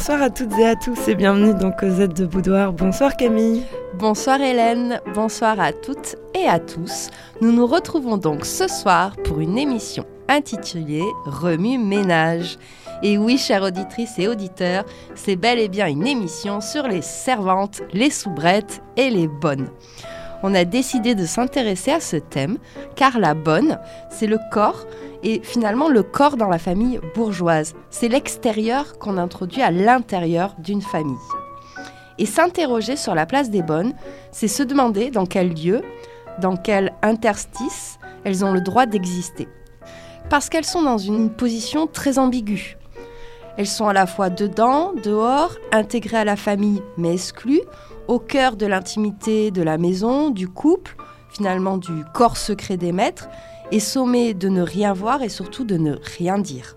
Bonsoir à toutes et à tous et bienvenue dans Cosette de Boudoir. Bonsoir Camille. Bonsoir Hélène, bonsoir à toutes et à tous. Nous nous retrouvons donc ce soir pour une émission intitulée Remue ménage. Et oui, chères auditrices et auditeurs, c'est bel et bien une émission sur les servantes, les soubrettes et les bonnes. On a décidé de s'intéresser à ce thème car la bonne, c'est le corps et finalement le corps dans la famille bourgeoise. C'est l'extérieur qu'on introduit à l'intérieur d'une famille. Et s'interroger sur la place des bonnes, c'est se demander dans quel lieu, dans quel interstice elles ont le droit d'exister. Parce qu'elles sont dans une position très ambiguë. Elles sont à la fois dedans, dehors, intégrées à la famille mais exclues, au cœur de l'intimité de la maison, du couple, finalement du corps secret des maîtres, et sommées de ne rien voir et surtout de ne rien dire.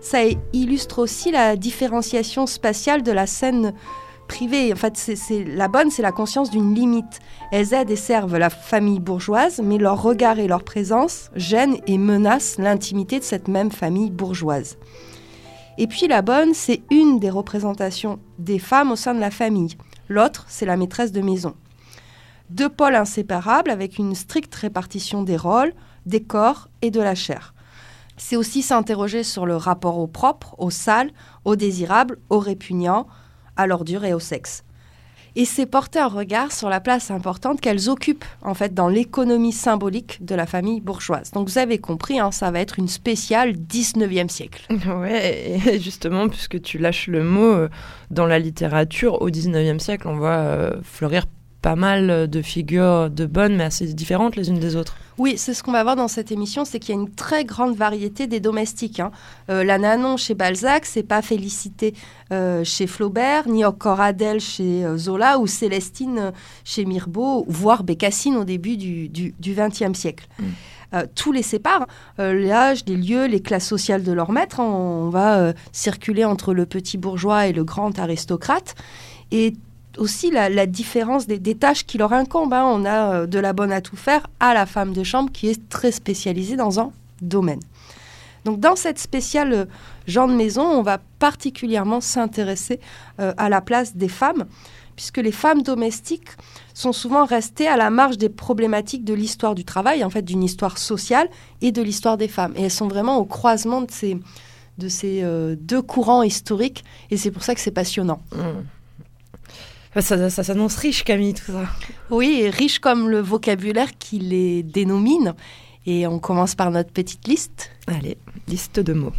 Ça illustre aussi la différenciation spatiale de la scène privée. En fait, c'est la bonne, c'est la conscience d'une limite. Elles aident et servent la famille bourgeoise, mais leur regard et leur présence gênent et menacent l'intimité de cette même famille bourgeoise. Et puis la bonne, c'est une des représentations des femmes au sein de la famille. L'autre, c'est la maîtresse de maison. Deux pôles inséparables avec une stricte répartition des rôles, des corps et de la chair. C'est aussi s'interroger sur le rapport au propre, au sale, au désirable, au répugnant, à l'ordure et au sexe. Et c'est porter un regard sur la place importante qu'elles occupent en fait dans l'économie symbolique de la famille bourgeoise. Donc vous avez compris, hein, ça va être une spéciale 19e siècle. Ouais, justement, puisque tu lâches le mot, euh, dans la littérature, au 19e siècle, on voit euh, fleurir pas mal de figures de bonnes, mais assez différentes les unes des autres. Oui, c'est ce qu'on va voir dans cette émission, c'est qu'il y a une très grande variété des domestiques. Hein. Euh, la Nanon chez Balzac, c'est pas Félicité euh, chez Flaubert, ni encore Adèle chez euh, Zola, ou Célestine chez Mirbeau, voire Bécassine au début du XXe siècle. Mm. tout les sépare. L'âge, les lieux, les classes sociales de leurs maîtres. Hein. on va circuler entre le petit bourgeois et le grand aristocrate. Et aussi la, différence des, tâches qui leur incombent. Hein. On a euh, de la bonne à tout faire à la femme de chambre qui est très spécialisée dans un domaine. Donc dans cette spéciale euh, genre de maison, on va particulièrement s'intéresser euh, à la place des femmes, puisque les femmes domestiques sont souvent restées à la marge des problématiques de l'histoire du travail, en fait d'une histoire sociale et de l'histoire des femmes. Et elles sont vraiment au croisement de ces, de ces deux courants historiques, et c'est pour ça que c'est passionnant. Mmh. Ça, s'annonce riche, Camille, tout ça. Oui, riche comme le vocabulaire qui les dénomine. Et on commence par notre petite liste. Allez, liste de mots.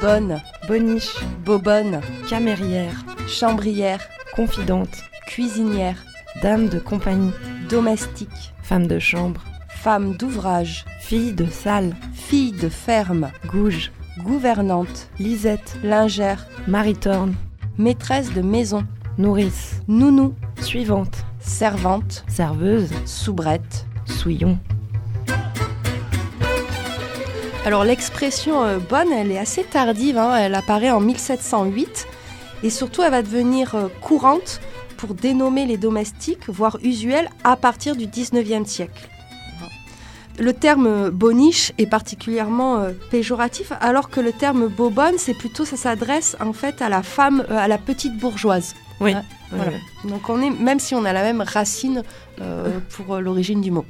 Bonne, boniche, bobonne, camérière, chambrière, confidente, cuisinière, dame de compagnie, domestique, femme de chambre, femme d'ouvrage, fille de salle, fille de ferme, gouge, gouvernante, lisette, lingère, maritorne, maîtresse de maison, nourrice, nounou, suivante, servante, serveuse, soubrette, souillon. Alors l'expression euh, bonne, elle est assez tardive, hein. elle apparaît en 1708 et surtout elle va devenir euh, courante pour dénommer les domestiques, voire usuelle, à partir du 19e siècle. Le terme boniche est particulièrement euh, péjoratif, alors que le terme bobonne, c'est plutôt, ça s'adresse en fait à la femme, euh, à la petite bourgeoise. Oui. Donc on est, même si on a la même racine euh, pour l'origine du mot.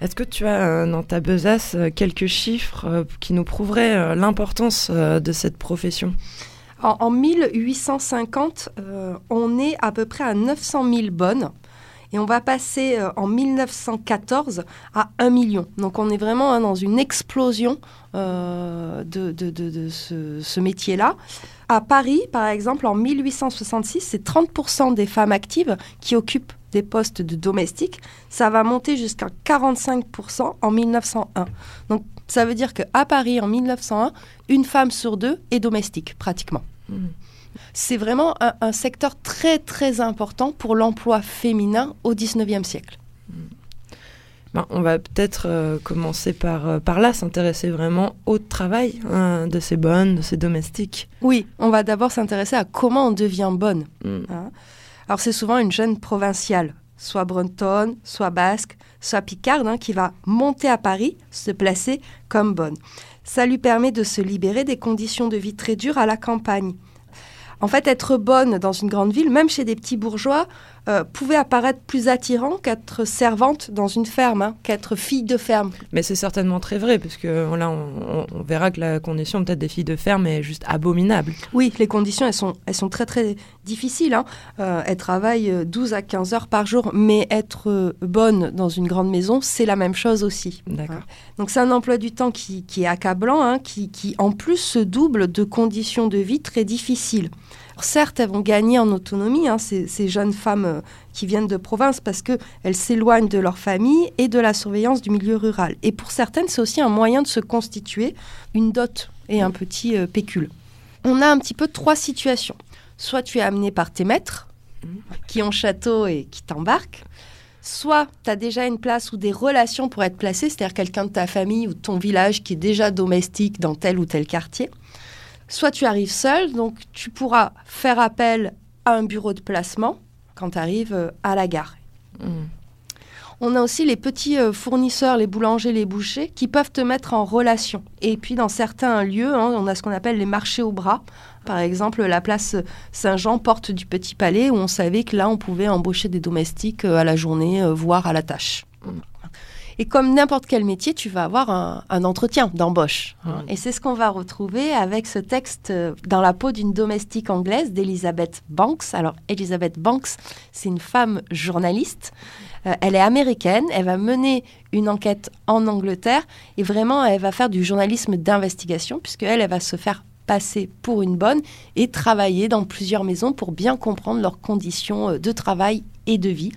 Est-ce que tu as dans ta besace quelques chiffres qui nous prouveraient l'importance de cette profession? En, en, 1850, on est à peu près à 900 000 bonnes. Et on va passer euh, en 1914 à 1 million. Donc on est vraiment hein, dans une explosion euh, de, ce, métier-là. À Paris, par exemple, en 1866, c'est 30% des femmes actives qui occupent des postes de domestiques. Ça va monter jusqu'à 45% en 1901. Donc ça veut dire qu'à Paris, en 1901, une femme sur deux est domestique, pratiquement. Mmh c'est vraiment un, secteur très très important pour l'emploi féminin au 19e siècle. Ben, on va peut-être euh, commencer par, euh, par là, s'intéresser vraiment au travail hein, de ces bonnes, de ces domestiques. Oui, on va d'abord s'intéresser à comment on devient bonne. Mm. Hein. Alors c'est souvent une jeune provinciale, soit bretonne, soit basque, soit picarde, hein, qui va monter à Paris, se placer comme bonne. Ça lui permet de se libérer des conditions de vie très dures à la campagne. En fait, être bonne dans une grande ville, même chez des petits bourgeois, euh, pouvait apparaître plus attirant qu'être servante dans une ferme, hein, qu'être fille de ferme. Mais c'est certainement très vrai, parce que là, on, verra que la condition peut-être des filles de ferme est juste abominable. Oui, les conditions, elles sont, elles sont très très difficiles. Hein. Euh, elles travaillent 12 à 15 heures par jour, mais être bonne dans une grande maison, c'est la même chose aussi. D'accord. Donc c'est un emploi du temps qui, est accablant, hein, qui, qui en plus se double de conditions de vie très difficiles certes, elles vont gagner en autonomie, hein, ces, jeunes femmes euh, qui viennent de province, parce qu'elles s'éloignent de leur famille et de la surveillance du milieu rural. Et pour certaines, c'est aussi un moyen de se constituer une dot et un petit euh, pécule. On a un petit peu trois situations. Soit tu es amené par tes maîtres, qui ont château et qui t'embarquent. Soit tu as déjà une place ou des relations pour être placé, c'est-à-dire quelqu'un de ta famille ou de ton village qui est déjà domestique dans tel ou tel quartier. Soit tu arrives seul, donc tu pourras faire appel à un bureau de placement quand tu arrives euh, à la gare. Hmm. On a aussi les petits euh, fournisseurs, les boulangers, les bouchers, qui peuvent te mettre en relation. Et puis dans certains lieux, hein, on a ce qu'on appelle les marchés au bras. Par exemple, la place Saint-Jean, porte du Petit Palais, où on savait que là, on pouvait embaucher des domestiques euh, à la journée, voire à la tâche. Et comme n'importe quel métier, tu vas avoir un, entretien d'embauche. Et c'est ce qu'on va retrouver avec ce texte euh, dans la peau d'une domestique anglaise d'Elizabeth Banks. Alors, Elizabeth Banks, c'est une femme journaliste. Euh, elle est américaine. Elle va mener une enquête en Angleterre et vraiment, elle va faire du journalisme d'investigation puisqu'elle, elle va se faire passer pour une bonne et travailler dans plusieurs maisons pour bien comprendre leurs conditions euh, de travail et de vie.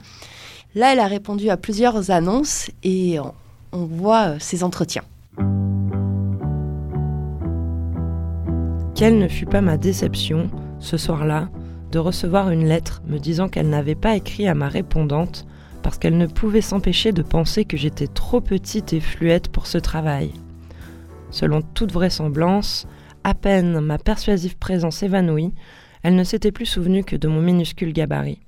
Là, elle a répondu à plusieurs annonces et on, voit euh, ses entretiens. Quelle ne fut pas ma déception, ce soir-là, de recevoir une lettre me disant qu'elle n'avait pas écrit à ma répondante parce qu'elle ne pouvait s'empêcher de penser que j'étais trop petite et fluette pour ce travail. Selon toute vraisemblance, à peine ma persuasive présence évanouie, elle ne s'était plus souvenue que de mon minuscule gabarit.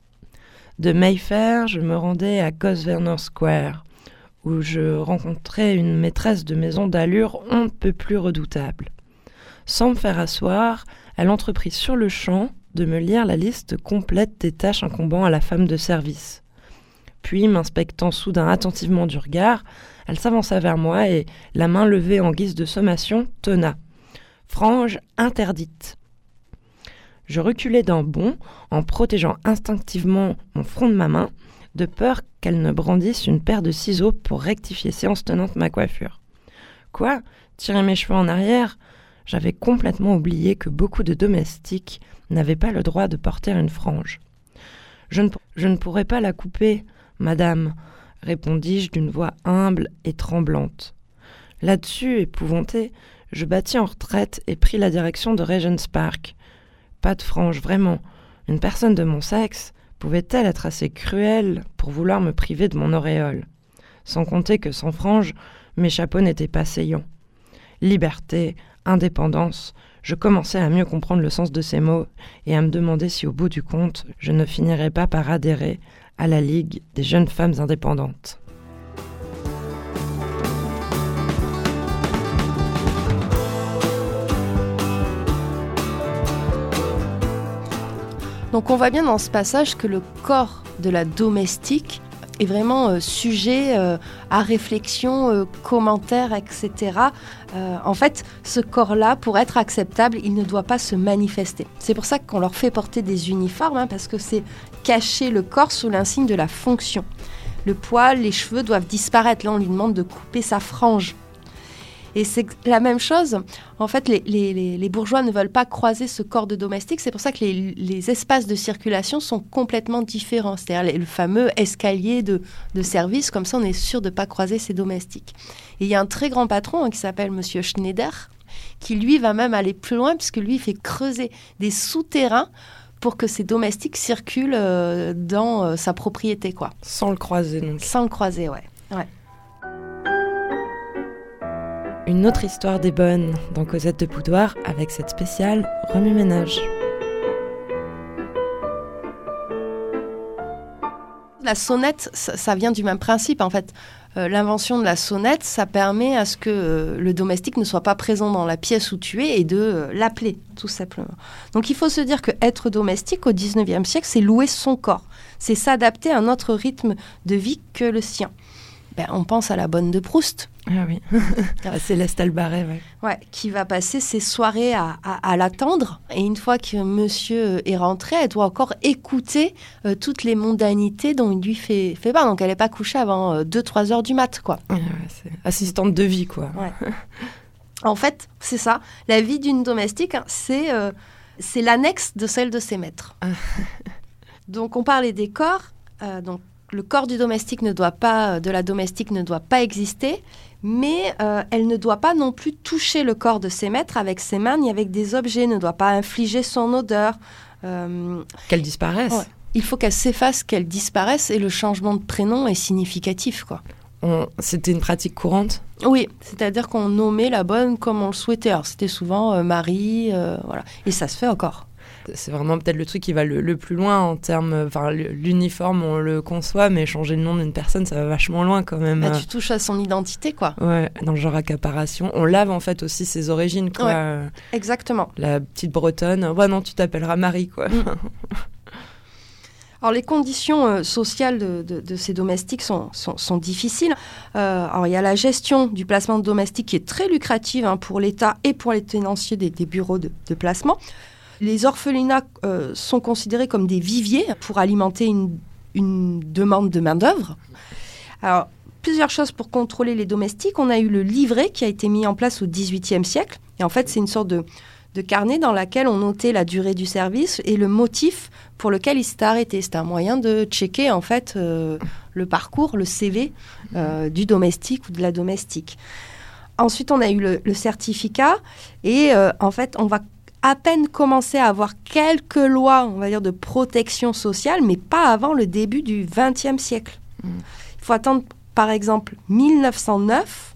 De Mayfair, je me rendais à Grosvenor Square, où je rencontrais une maîtresse de maison d'allure on ne peut plus redoutable. Sans me faire asseoir, elle entreprit sur le champ de me lire la liste complète des tâches incombant à la femme de service. Puis, m'inspectant soudain attentivement du regard, elle s'avança vers moi et, la main levée en guise de sommation, tonna. Frange interdite. Je reculai d'un bond en protégeant instinctivement mon front de ma main, de peur qu'elle ne brandisse une paire de ciseaux pour rectifier séance tenante ma coiffure. Quoi? Tirer mes cheveux en arrière? J'avais complètement oublié que beaucoup de domestiques n'avaient pas le droit de porter une frange. Je ne, je pourrais pas la couper, madame, répondis-je d'une voix humble et tremblante. Là-dessus, épouvanté, je battis en retraite et pris la direction de Regent's Park, pas de frange, vraiment. Une personne de mon sexe pouvait-elle être assez cruelle pour vouloir me priver de mon auréole? Sans compter que sans frange, mes chapeaux n'étaient pas saillants. Liberté, indépendance, je commençais à mieux comprendre le sens de ces mots et à me demander si au bout du compte, je ne finirais pas par adhérer à la Ligue des jeunes femmes indépendantes. Donc on voit bien dans ce passage que le corps de la domestique est vraiment euh, sujet euh, à réflexion, euh, commentaires, etc. en fait, ce corps-là, pour être acceptable, il ne doit pas se manifester. C'est pour ça qu'on leur fait porter des uniformes, hein, parce que c'est cacher le corps sous l'insigne de la fonction. Le poil, les cheveux doivent disparaître. Là, on lui demande de couper sa frange et c'est la même chose. En fait, les, bourgeois ne veulent pas croiser ce corps de domestique. C'est pour ça que les, espaces de circulation sont complètement différents. C'est-à-dire le fameux escalier de, service. Comme ça, on est sûr de ne pas croiser ces domestiques. Et il y a un très grand patron hein, qui s'appelle Monsieur Schneider, qui lui va même aller plus loin, puisque lui, il fait creuser des souterrains pour que ces domestiques circulent euh, dans euh, sa propriété, quoi. Sans le croiser, donc. Sans le croiser, ouais. ouais. Une autre histoire des bonnes dans Cosette de Boudoir avec cette spéciale remue-ménage. La sonnette, ça, ça vient du même principe en fait. Euh, L'invention de la sonnette, ça permet à ce que euh, le domestique ne soit pas présent dans la pièce où tu es et de euh, l'appeler, tout simplement. Donc il faut se dire que être domestique au 19e siècle, c'est louer son corps. C'est s'adapter à un autre rythme de vie que le sien. Ben, on pense à la bonne de Proust, Ah oui. Ah, Céleste Albaret, ouais. Ouais, qui va passer ses soirées à, à- à l'attendre. Et une fois que monsieur est rentré, elle doit encore écouter euh, toutes les mondanités dont il lui fait, fait part. Donc elle n'est pas couchée avant 2-3 heures du mat, quoi. Ouais, ouais, c'est assistante de vie, quoi. En fait, c'est ça. La vie d'une domestique, hein, c'est euh, c'est l'annexe de celle de ses maîtres. donc on parlait des corps. euh, donc le corps du domestique ne doit pas, euh, de la domestique ne doit pas exister, mais euh, elle ne doit pas non plus toucher le corps de ses maîtres avec ses mains ni avec des objets, ne doit pas infliger son odeur. Euh, Qu'elle disparaisse. Ouais. il faut qu'elle s'efface, qu'elle disparaisse, et le changement de prénom est significatif, quoi. On- C'était une pratique courante? Oui, c'est-à-dire qu'on nommait la bonne comme on le souhaitait. Alors c'était souvent euh, Marie, voilà. Et ça se fait encore. C'est vraiment peut-être le truc qui va le, le plus loin en termes. Enfin, l'uniforme, on le conçoit, mais changer le nom d'une personne, ça va vachement loin quand même. Bah, tu touches à son identité, quoi. Ouais, dans le genre accaparation. On lave en fait aussi ses origines, quoi. Ouais. Exactement. La petite bretonne. Ouais, non, tu t'appelleras Marie, quoi. Mm. Alors les conditions euh, sociales de, de- de ces domestiques sont, sont- sont difficiles. Euh, alors il y a la gestion du placement de domestiques qui est très lucrative hein, pour l'État et pour les tenanciers des, des bureaux de, de placement. Les orphelinats euh, sont considérés comme des viviers pour alimenter une, demande de main-d'œuvre. Alors plusieurs choses pour contrôler les domestiques. On a eu le livret qui a été mis en place au XVIIIe siècle. Et en fait c'est une sorte de, de carnet dans laquelle on notait la durée du service et le motif pour lequel il s'était arrêté. C'était un moyen de checker en fait euh, le parcours, le CV euh, du domestique ou de la domestique. Ensuite, on a eu le, certificat et en fait, on va à peine commencer à avoir quelques lois, on va dire, de protection sociale, mais pas avant le début du XXe siècle. Mm. Il faut attendre, par exemple, 1909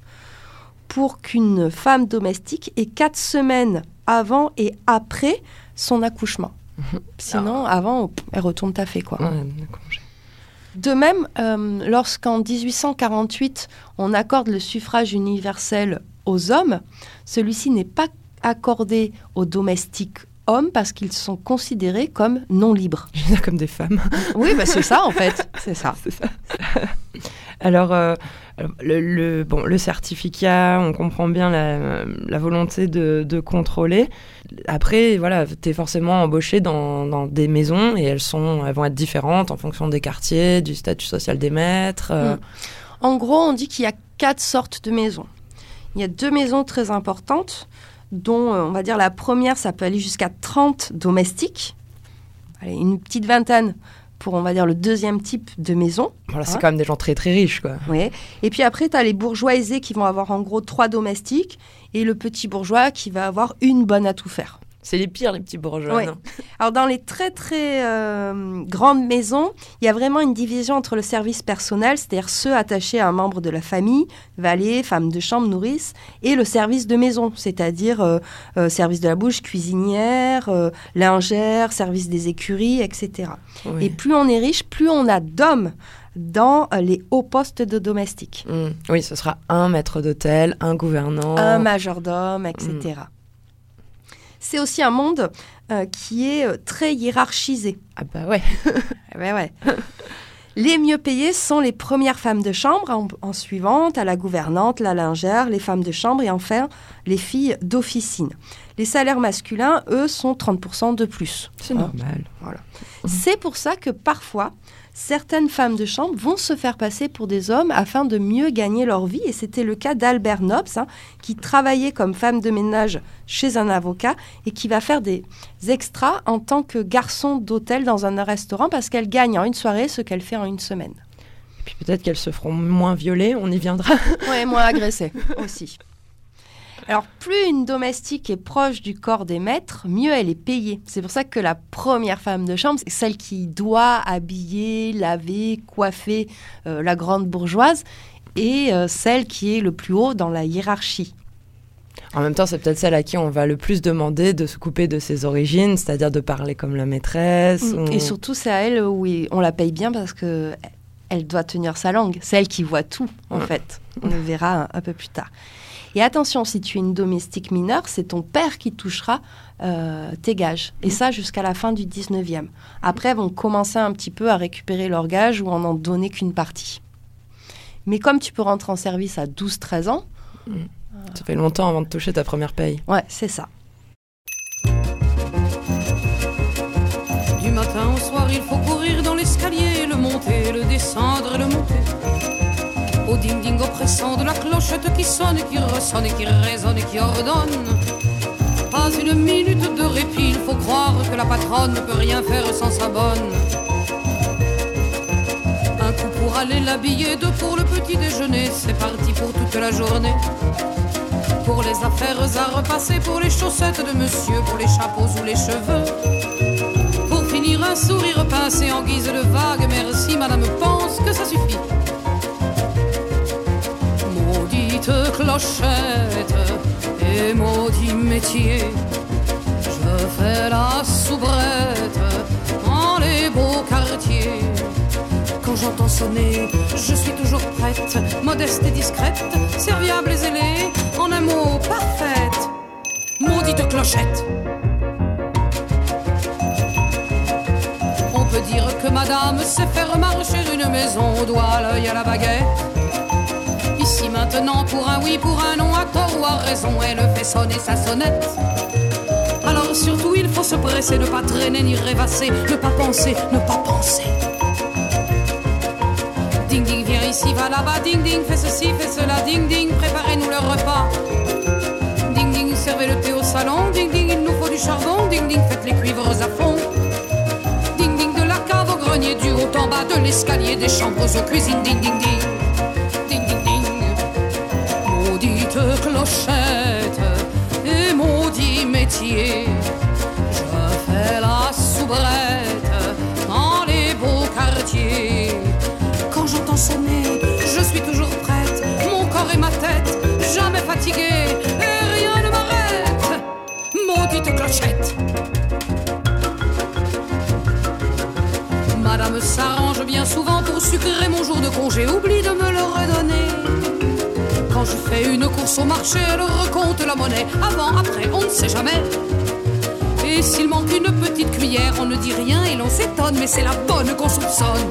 pour qu'une femme domestique ait quatre semaines avant et après son accouchement. Sinon, avant, pff, elle retourne taffer, quoi. Ouais. De même, euh, lorsqu'en 1848, on accorde le suffrage universel aux hommes, celui-ci n'est pas accordé aux domestiques hommes parce qu'ils sont considérés comme non libres. Comme des femmes. Oui, bah c'est ça en fait, c'est ça. Ça. Alors, euh, alors, le, le- bon, le certificat, on comprend bien la, la volonté de, de contrôler. Après, voilà, tu es forcément embauché dans, dans des maisons et elles, sont, elles vont être différentes en fonction des quartiers, du statut social des maîtres. euh, Mm. En gros, on dit qu'il y a quatre sortes de maisons. Il y a deux maisons très importantes, dont euh, on va dire la première, ça peut aller jusqu'à 30 domestiques. Allez, une petite vingtaine pour, on va dire, le deuxième type de maison. Voilà, c'est Ouais. quand même des gens très très riches, quoi. Ouais. Et puis après, tu as les bourgeois aisés qui vont avoir en gros trois domestiques et le petit bourgeois qui va avoir une bonne à tout faire. C'est les pires, les petits bourgeois. Ouais. Alors dans les très très euh, grandes maisons, il y a vraiment une division entre le service personnel, c'est-à-dire ceux attachés à un membre de la famille, valet, femme de chambre, nourrice, et le service de maison, c'est-à-dire euh, euh, service de la bouche, cuisinière, lingère, service des écuries, etc. Et plus on est riche, plus on a d'hommes dans les hauts postes de domestiques. Mm. Oui, ce sera un maître d'hôtel, un gouvernant. un majordome, etc. C'est aussi un monde euh, qui est euh, très hiérarchisé. Ah bah ouais. Ah ouais, ouais. les mieux payées sont les premières femmes de chambre, en, en suivant, à la gouvernante, la lingère, les femmes de chambre et enfin les filles d'officine. Les salaires masculins, eux, sont 30% de plus. C'est normal. C'est pour ça que parfois, certaines femmes de chambre vont se faire passer pour des hommes afin de mieux gagner leur vie. Et c'était le cas d'Albert Nobs, hein, qui travaillait comme femme de ménage chez un avocat et qui va faire des extras en tant que garçon d'hôtel dans un restaurant parce qu'elle gagne en une soirée ce qu'elle fait en une semaine. Et puis peut-être qu'elles se feront moins violer, on y viendra. Oui, moins agressée aussi. Alors, plus une domestique est proche du corps des maîtres, mieux elle est payée. C'est pour ça que la première femme de chambre, c'est celle qui doit habiller, laver, coiffer euh, la grande bourgeoise et euh, celle qui est le plus haut dans la hiérarchie. En même temps, c'est peut-être celle à qui on va le plus demander de se couper de ses origines, c'est-à-dire de parler comme la maîtresse. ou- Et surtout, c'est à elle où on la paye bien parce que elle doit tenir sa langue. C'est elle qui voit tout, en fait. On le verra un, peu plus tard. Et attention, si tu es une domestique mineure, c'est ton père qui touchera euh, tes gages. Et ça jusqu'à la fin du 19e. Après, elles vont commencer un petit peu à récupérer leurs gages ou en en donner qu'une partie. Mais comme tu peux rentrer en service à 12-13 ans... Ça fait longtemps avant de toucher ta première paye. Ouais, c'est ça. Du matin au soir, il faut courir dans l'escalier, le monter, le descendre et le monter. Au ding-ding oppressant de la clochette qui sonne, qui ressonne qui résonne qui ordonne. Pas une minute de répit, il faut croire que la patronne ne peut rien faire sans sa bonne. Un coup pour aller l'habiller, deux pour le petit déjeuner, c'est parti pour toute la journée. Pour les affaires à repasser, pour les chaussettes de monsieur, pour les chapeaux ou les cheveux. Pour finir un sourire pincé en guise de vague, merci madame pense que ça suffit. Maudite clochette et maudit métier, je fais la soubrette dans les beaux quartiers. Quand j'entends sonner, je suis toujours prête, modeste et discrète, serviable et zélée, en un mot parfaite. Maudite clochette. On peut dire que madame sait faire marcher une maison au doigt, l'œil à la baguette. Ici maintenant, pour un oui, pour un non, à tort ou à raison, elle fait sonner sa sonnette. Alors surtout, il faut se presser, ne pas traîner ni rêvasser, ne pas penser, ne pas penser. Ding ding, viens ici, va là-bas, ding ding, fais ceci, fais cela, ding ding, préparez-nous le repas. Ding ding, servez le thé au salon, ding ding, il nous faut du charbon, ding ding, faites les cuivres à fond. Ding ding, de la cave au grenier, du haut en bas, de l'escalier, des chambres aux cuisines. Ding ding ding, maudite clochette et maudit métier. Je fais la soubrette dans les beaux quartiers. Quand j'entends sonner, je suis toujours prête. Mon corps et ma tête, jamais fatiguée. Et rien ne m'arrête. Maudite clochette. Madame s'arrange bien souvent pour sucrer mon jour de congé. Oublie de me le redonner. Quand je fais une course au marché, elle recompte la monnaie. Avant, après, on ne sait jamais. Et s'il manque une petite cuillère, on ne dit rien et l'on s'étonne, mais c'est la bonne qu'on soupçonne.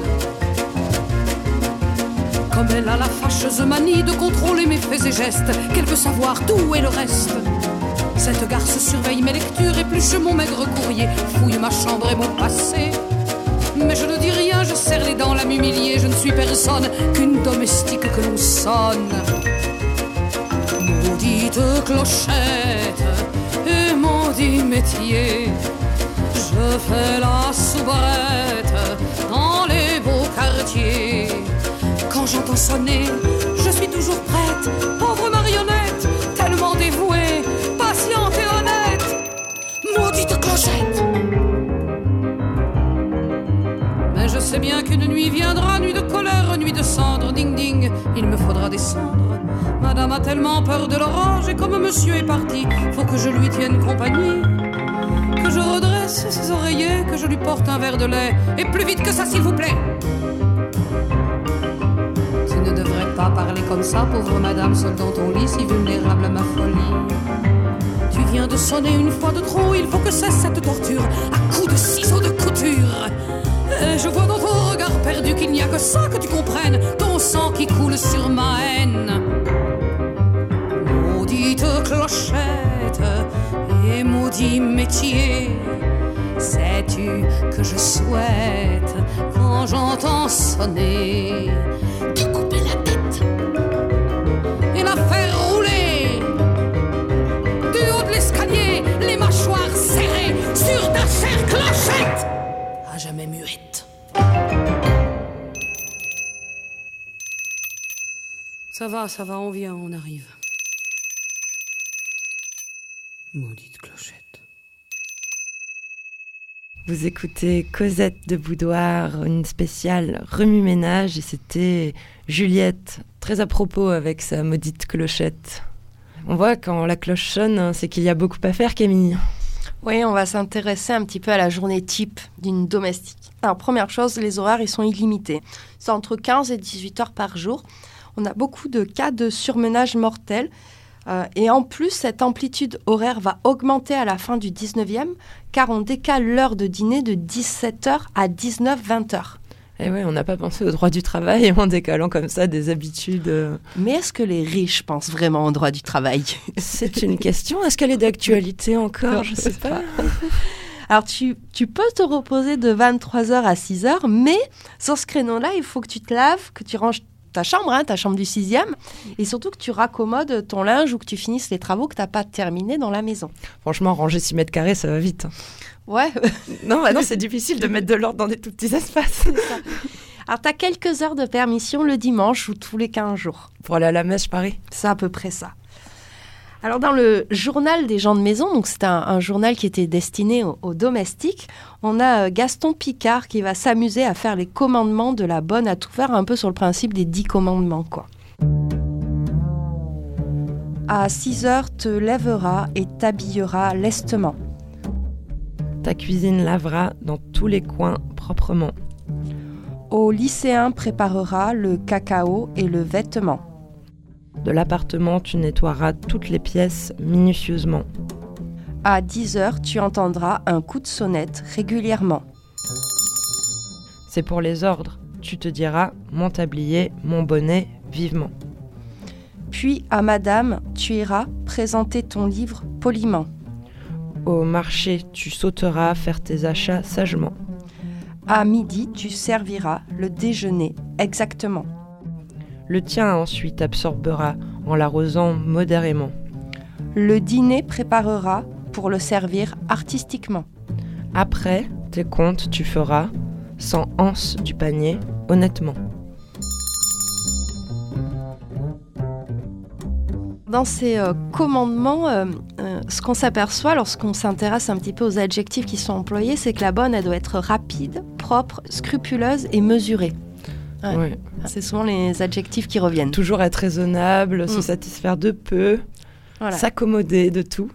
Comme elle a la fâcheuse manie de contrôler mes faits et gestes, qu'elle veut savoir tout et le reste. Cette garce surveille mes lectures, épluche mon maigre courrier, fouille ma chambre et mon passé. Mais je ne dis rien, je serre les dents, la m'humilier, je ne suis personne qu'une domestique que l'on sonne. Maudite clochette et maudit métier, je fais la soubrette dans les beaux quartiers. Quand j'entends sonner, je suis toujours prête, pauvre marionnette, tellement dévouée, patiente et honnête. Maudite clochette. Mais je sais bien qu'une nuit viendra, nuit de colère, nuit de cendre, ding ding, il me faudra descendre. Madame a tellement peur de l'orage et comme monsieur est parti, faut que je lui tienne compagnie. Que je redresse ses oreillers, que je lui porte un verre de lait, et plus vite que ça s'il vous plaît. Tu ne devrais pas parler comme ça, pauvre madame, seule dans ton lit, si vulnérable à ma folie. Tu viens de sonner une fois de trop, il faut que cesse cette torture, à coups de ciseaux de couture. Je vois dans ton regard perdu qu'il n'y a que ça que tu comprennes, ton sang qui coule sur ma haine. Clochette et maudit métier, sais-tu que je souhaite, quand j'entends sonner, te couper la tête et la faire rouler du haut de l'escalier, les mâchoires serrées sur ta chère clochette, à jamais muette. Ça va, ça va, on vient, on arrive. Maudite clochette. Vous écoutez Cosette de Boudoir, une spéciale remue-ménage, et c'était Juliette, très à propos avec sa maudite clochette. On voit quand la cloche sonne, hein, c'est qu'il y a beaucoup à faire, Camille. Oui, on va s'intéresser un petit peu à la journée type d'une domestique. Alors, première chose, les horaires, ils sont illimités. C'est entre 15 et 18 heures par jour. On a beaucoup de cas de surmenage mortel. Euh, et en plus, cette amplitude horaire va augmenter à la fin du 19e, car on décale l'heure de dîner de 17h à 19-20h. Et oui, on n'a pas pensé au droit du travail en décalant comme ça des habitudes. euh. Mais est-ce que les riches pensent vraiment au droit du travail? C'est une question. Est-ce qu'elle est d'actualité encore? Je sais pas. Alors, tu, tu peux te reposer de 23h à 6h, mais sur ce créneau-là, il faut que tu te laves, que tu ranges ta chambre, hein, ta chambre du 6e, et surtout que tu raccommodes ton linge ou que tu finisses les travaux que tu n'as pas terminés dans la maison. Franchement, ranger 6 mètres carrés, ça va vite. Ouais, Non, bah non, c'est difficile de mettre de l'ordre dans des tout petits espaces. Alors, tu as quelques heures de permission le dimanche ou tous les 15 jours. Pour aller à la messe, je parie. C'est à peu près ça. Alors, dans le journal des gens de maison, donc c'est un, un journal qui était destiné aux, aux domestiques, on a euh, Gaston Picard qui va s'amuser à faire les commandements de la bonne à tout faire, un peu sur le principe des dix commandements, quoi. À 6 heures, te lèveras et t'habilleras lestement. Ta cuisine lavera dans tous les coins proprement. Au lycéen préparera le cacao et le vêtement. De l'appartement, tu nettoieras toutes les pièces minutieusement. À 10 heures, tu entendras un coup de sonnette régulièrement. C'est pour les ordres. Tu te diras mon tablier, mon bonnet, vivement. Puis à madame, tu iras présenter ton livre poliment. Au marché, tu sauteras faire tes achats sagement. À midi, tu serviras le déjeuner exactement. Le tien ensuite absorbera en l'arrosant modérément. Le dîner préparera pour le servir artistiquement. Après, tes comptes tu feras, sans anse du panier, honnêtement. Dans ces euh, commandements, euh, euh, ce qu'on s'aperçoit lorsqu'on s'intéresse un petit peu aux adjectifs qui sont employés, c'est que la bonne, elle doit être rapide, propre, scrupuleuse et mesurée. Ouais. Ouais. C'est souvent les adjectifs qui reviennent. Toujours être raisonnable, se Mm. satisfaire de peu, Voilà. s'accommoder de tout.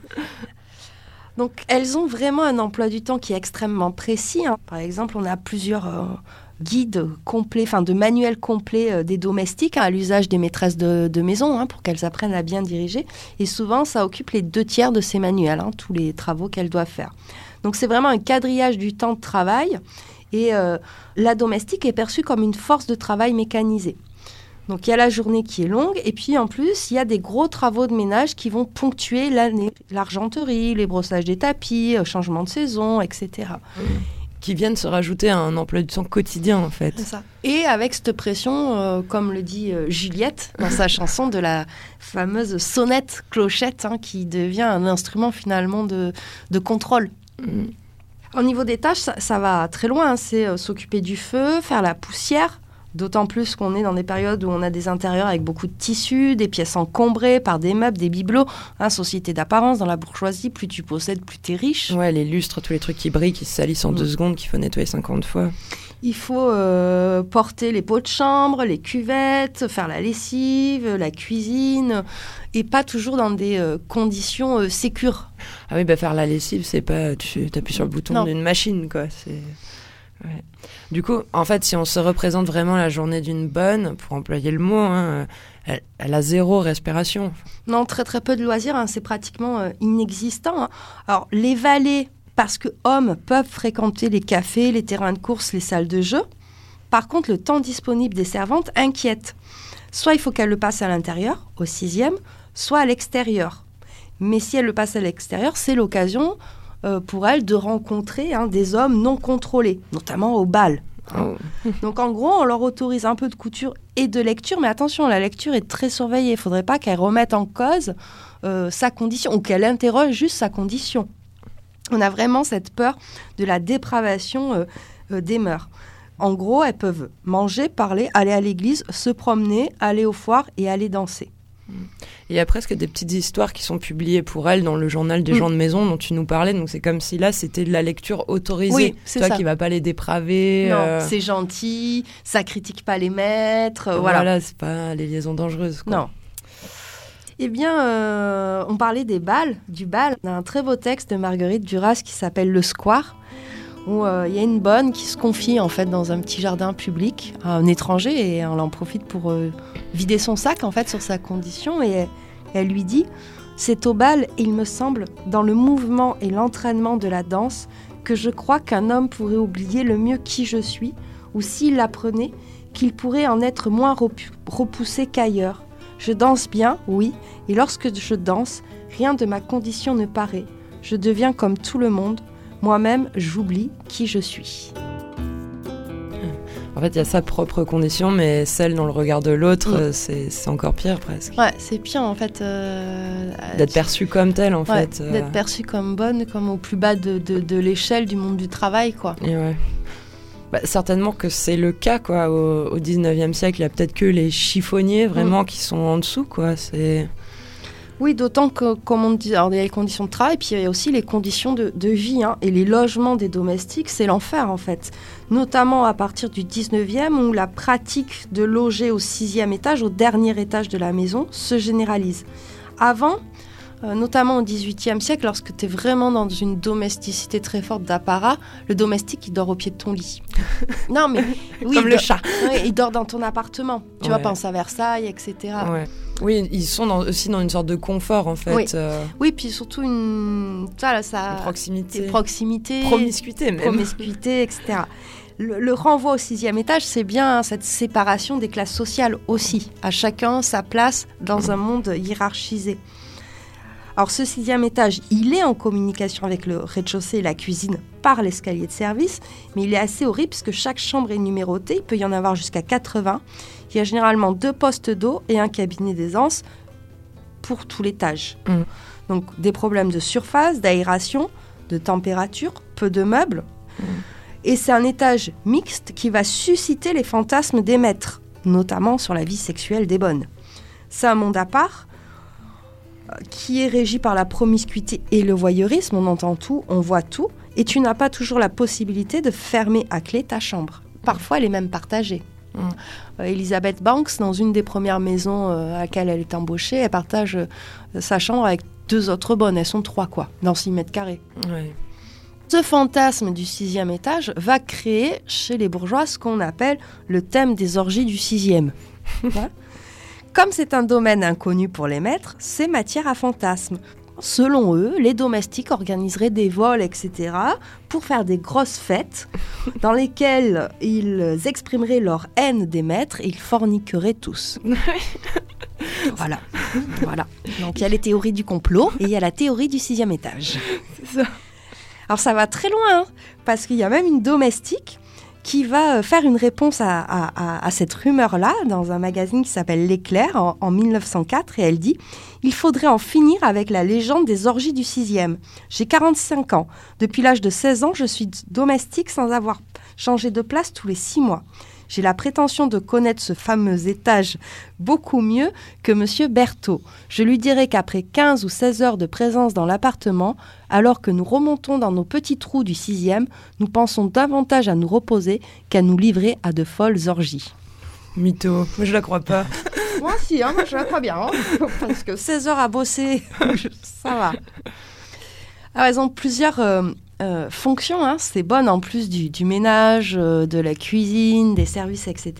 Donc elles ont vraiment un emploi du temps qui est extrêmement précis. hein. Par exemple, on a plusieurs euh, guides complets, enfin de manuels complets euh, des domestiques hein, à l'usage des maîtresses de, de maison hein, pour qu'elles apprennent à bien diriger. Et souvent, ça occupe les deux tiers de ces manuels, tous les travaux qu'elles doivent faire. Donc c'est vraiment un quadrillage du temps de travail. Et euh, la domestique est perçue comme une force de travail mécanisée. Donc il y a la journée qui est longue et puis en plus il y a des gros travaux de ménage qui vont ponctuer l'année. L'argenterie, les brossages des tapis, euh, changement de saison, etc. Qui viennent se rajouter à un emploi du temps quotidien en fait. ça. Et avec cette pression, euh, comme le dit euh, Juliette dans sa chanson de la fameuse sonnette clochette hein, qui devient un instrument finalement de, de contrôle. Mm. Au niveau des tâches, ça, ça va très loin. hein. C'est euh, s'occuper du feu, faire la poussière. D'autant plus qu'on est dans des périodes où on a des intérieurs avec beaucoup de tissus, des pièces encombrées par des meubles, des bibelots. Hein, société d'apparence, dans la bourgeoisie, plus tu possèdes, plus tu es riche. Ouais, les lustres, tous les trucs qui brillent, qui se salissent en Mm. deux secondes, qu'il faut nettoyer 50 fois. Il faut euh, porter les pots de chambre, les cuvettes, faire la lessive, la cuisine, et pas toujours dans des euh, conditions euh, sécures. Ah oui, bah faire la lessive, c'est pas tu appuies sur le bouton d'une machine, quoi. C'est ouais. Du coup, en fait, si on se représente vraiment la journée d'une bonne, pour employer le mot, hein, elle, elle a zéro respiration. Non, très très peu de loisirs, hein, c'est pratiquement euh, inexistant. hein. Alors, les valets, parce que hommes peuvent fréquenter les cafés, les terrains de course, les salles de jeu. Par contre, le temps disponible des servantes inquiète. Soit il faut qu'elles le passent à l'intérieur, au sixième, soit à l'extérieur. Mais si elles le passent à l'extérieur, c'est l'occasion euh, pour elles de rencontrer hein, des hommes non contrôlés, notamment au bal. Oh. Donc en gros, on leur autorise un peu de couture et de lecture, mais attention, la lecture est très surveillée. Il ne faudrait pas qu'elle remette en cause euh, sa condition ou qu'elle interroge juste sa condition. On a vraiment cette peur de la dépravation euh, euh, des mœurs. En gros, elles peuvent manger, parler, aller à l'église, se promener, aller aux foires et aller danser. Il y a presque des petites histoires qui sont publiées pour elle dans le journal des Mm. gens de maison dont tu nous parlais. Donc c'est comme si là, c'était de la lecture autorisée. Oui, c'est Toi ça. qui va pas les dépraver. Non, euh, c'est gentil, ça critique pas les maîtres, euh, voilà, voilà. c'est pas les liaisons dangereuses. Quoi. Non. Eh bien, euh, on parlait des balles, du bal. On a un très beau texte de Marguerite Duras qui s'appelle Le Square, où euh, il y a une bonne qui se confie en fait dans un petit jardin public à un étranger et on en profite pour euh, vider son sac en fait sur sa condition et elle, elle lui dit c'est au bal, il me semble, dans le mouvement et l'entraînement de la danse, que je crois qu'un homme pourrait oublier le mieux qui je suis, ou s'il l'apprenait, qu'il pourrait en être moins repoussé qu'ailleurs. Je danse bien, oui, et lorsque je danse, rien de ma condition ne paraît. Je deviens comme tout le monde. Moi-même, j'oublie qui je suis. En fait, il y a sa propre condition, mais celle dans le regard de l'autre, Mm. c'est encore pire presque. Ouais, c'est pire en fait. euh, D'être perçue comme telle, en ouais, fait. euh, D'être perçue comme bonne, comme au plus bas de, de- de l'échelle du monde du travail, quoi. Et ouais. Bah, certainement que c'est le cas, quoi. Au, au 19e siècle, il y a peut-être que les chiffonniers vraiment Mm. qui sont en dessous, quoi. C'est. Oui, d'autant que, comme on dit, alors il y a les conditions de travail, puis il y a aussi les conditions de, de vie. hein. Et les logements des domestiques, c'est l'enfer en fait. Notamment à partir du 19e, où la pratique de loger au sixième étage, au dernier étage de la maison, se généralise. Avant, notamment au 18e siècle, lorsque tu es vraiment dans une domesticité très forte d'apparat, le domestique, il dort au pied de ton lit. non, mais oui, comme le dort- chat. il dort dans ton appartement. Tu vois, Ouais. pense à Versailles, etc. Ouais. Oui, ils sont dans- aussi dans une sorte de confort, en fait. Oui. euh, Oui, puis surtout une, ça, là, ça, une proximité. des proximités, Promiscuité, même. promiscuité, etc. Le, le renvoi au sixième étage, c'est bien cette séparation des classes sociales aussi. À chacun sa place dans un monde hiérarchisé. Alors ce sixième étage, il est en communication avec le rez-de-chaussée et la cuisine par l'escalier de service, mais il est assez horrible parce que chaque chambre est numérotée, il peut y en avoir jusqu'à 80. Il y a généralement deux postes d'eau et un cabinet d'aisance pour tout l'étage. Mm. Donc des problèmes de surface, d'aération, de température, peu de meubles. Et c'est un étage mixte qui va susciter les fantasmes des maîtres, notamment sur la vie sexuelle des bonnes. C'est un monde à part qui est régi par la promiscuité et le voyeurisme. On entend tout, on voit tout, et tu n'as pas toujours la possibilité de fermer à clé ta chambre. Parfois, elle est même partagée. Mm. Euh, Elizabeth Banks, dans une des premières maisons euh, à laquelle elle est embauchée, elle partage euh, sa chambre avec deux autres bonnes. Elles sont trois, quoi, dans 6 mètres carrés. Ce fantasme du sixième étage va créer chez les bourgeois ce qu'on appelle le thème des orgies du sixième. Voilà. Comme c'est un domaine inconnu pour les maîtres, c'est matière à fantasme. Selon eux, les domestiques organiseraient des vols, etc., pour faire des grosses fêtes dans lesquelles ils exprimeraient leur haine des maîtres et ils forniqueraient tous. voilà. voilà. Donc il y a les théories du complot et il y a la théorie du sixième étage. Ça. Alors ça va très loin, hein, parce qu'il y a même une domestique qui va euh, faire une réponse à, cette rumeur-là dans un magazine qui s'appelle L'Éclair en 1904 et elle dit Il faudrait en finir avec la légende des orgies du sixième. J'ai 45 ans. Depuis l'âge de 16 ans, je suis domestique sans avoir changé de place tous les six mois. J'ai la prétention de connaître ce fameux étage beaucoup mieux que Monsieur Berthaud. Je lui dirai qu'après 15 ou 16 heures de présence dans l'appartement, alors que nous remontons dans nos petits trous du sixième, nous pensons davantage à nous reposer qu'à nous livrer à de folles orgies. Mytho. Moi, je la crois pas. Moi si, moi je la crois bien. hein. Parce que 16 heures à bosser, ça va. Alors, elles ont plusieurs euh, euh, fonctions. hein. C'est bonne en plus du, du ménage, euh, de la cuisine, des services, etc.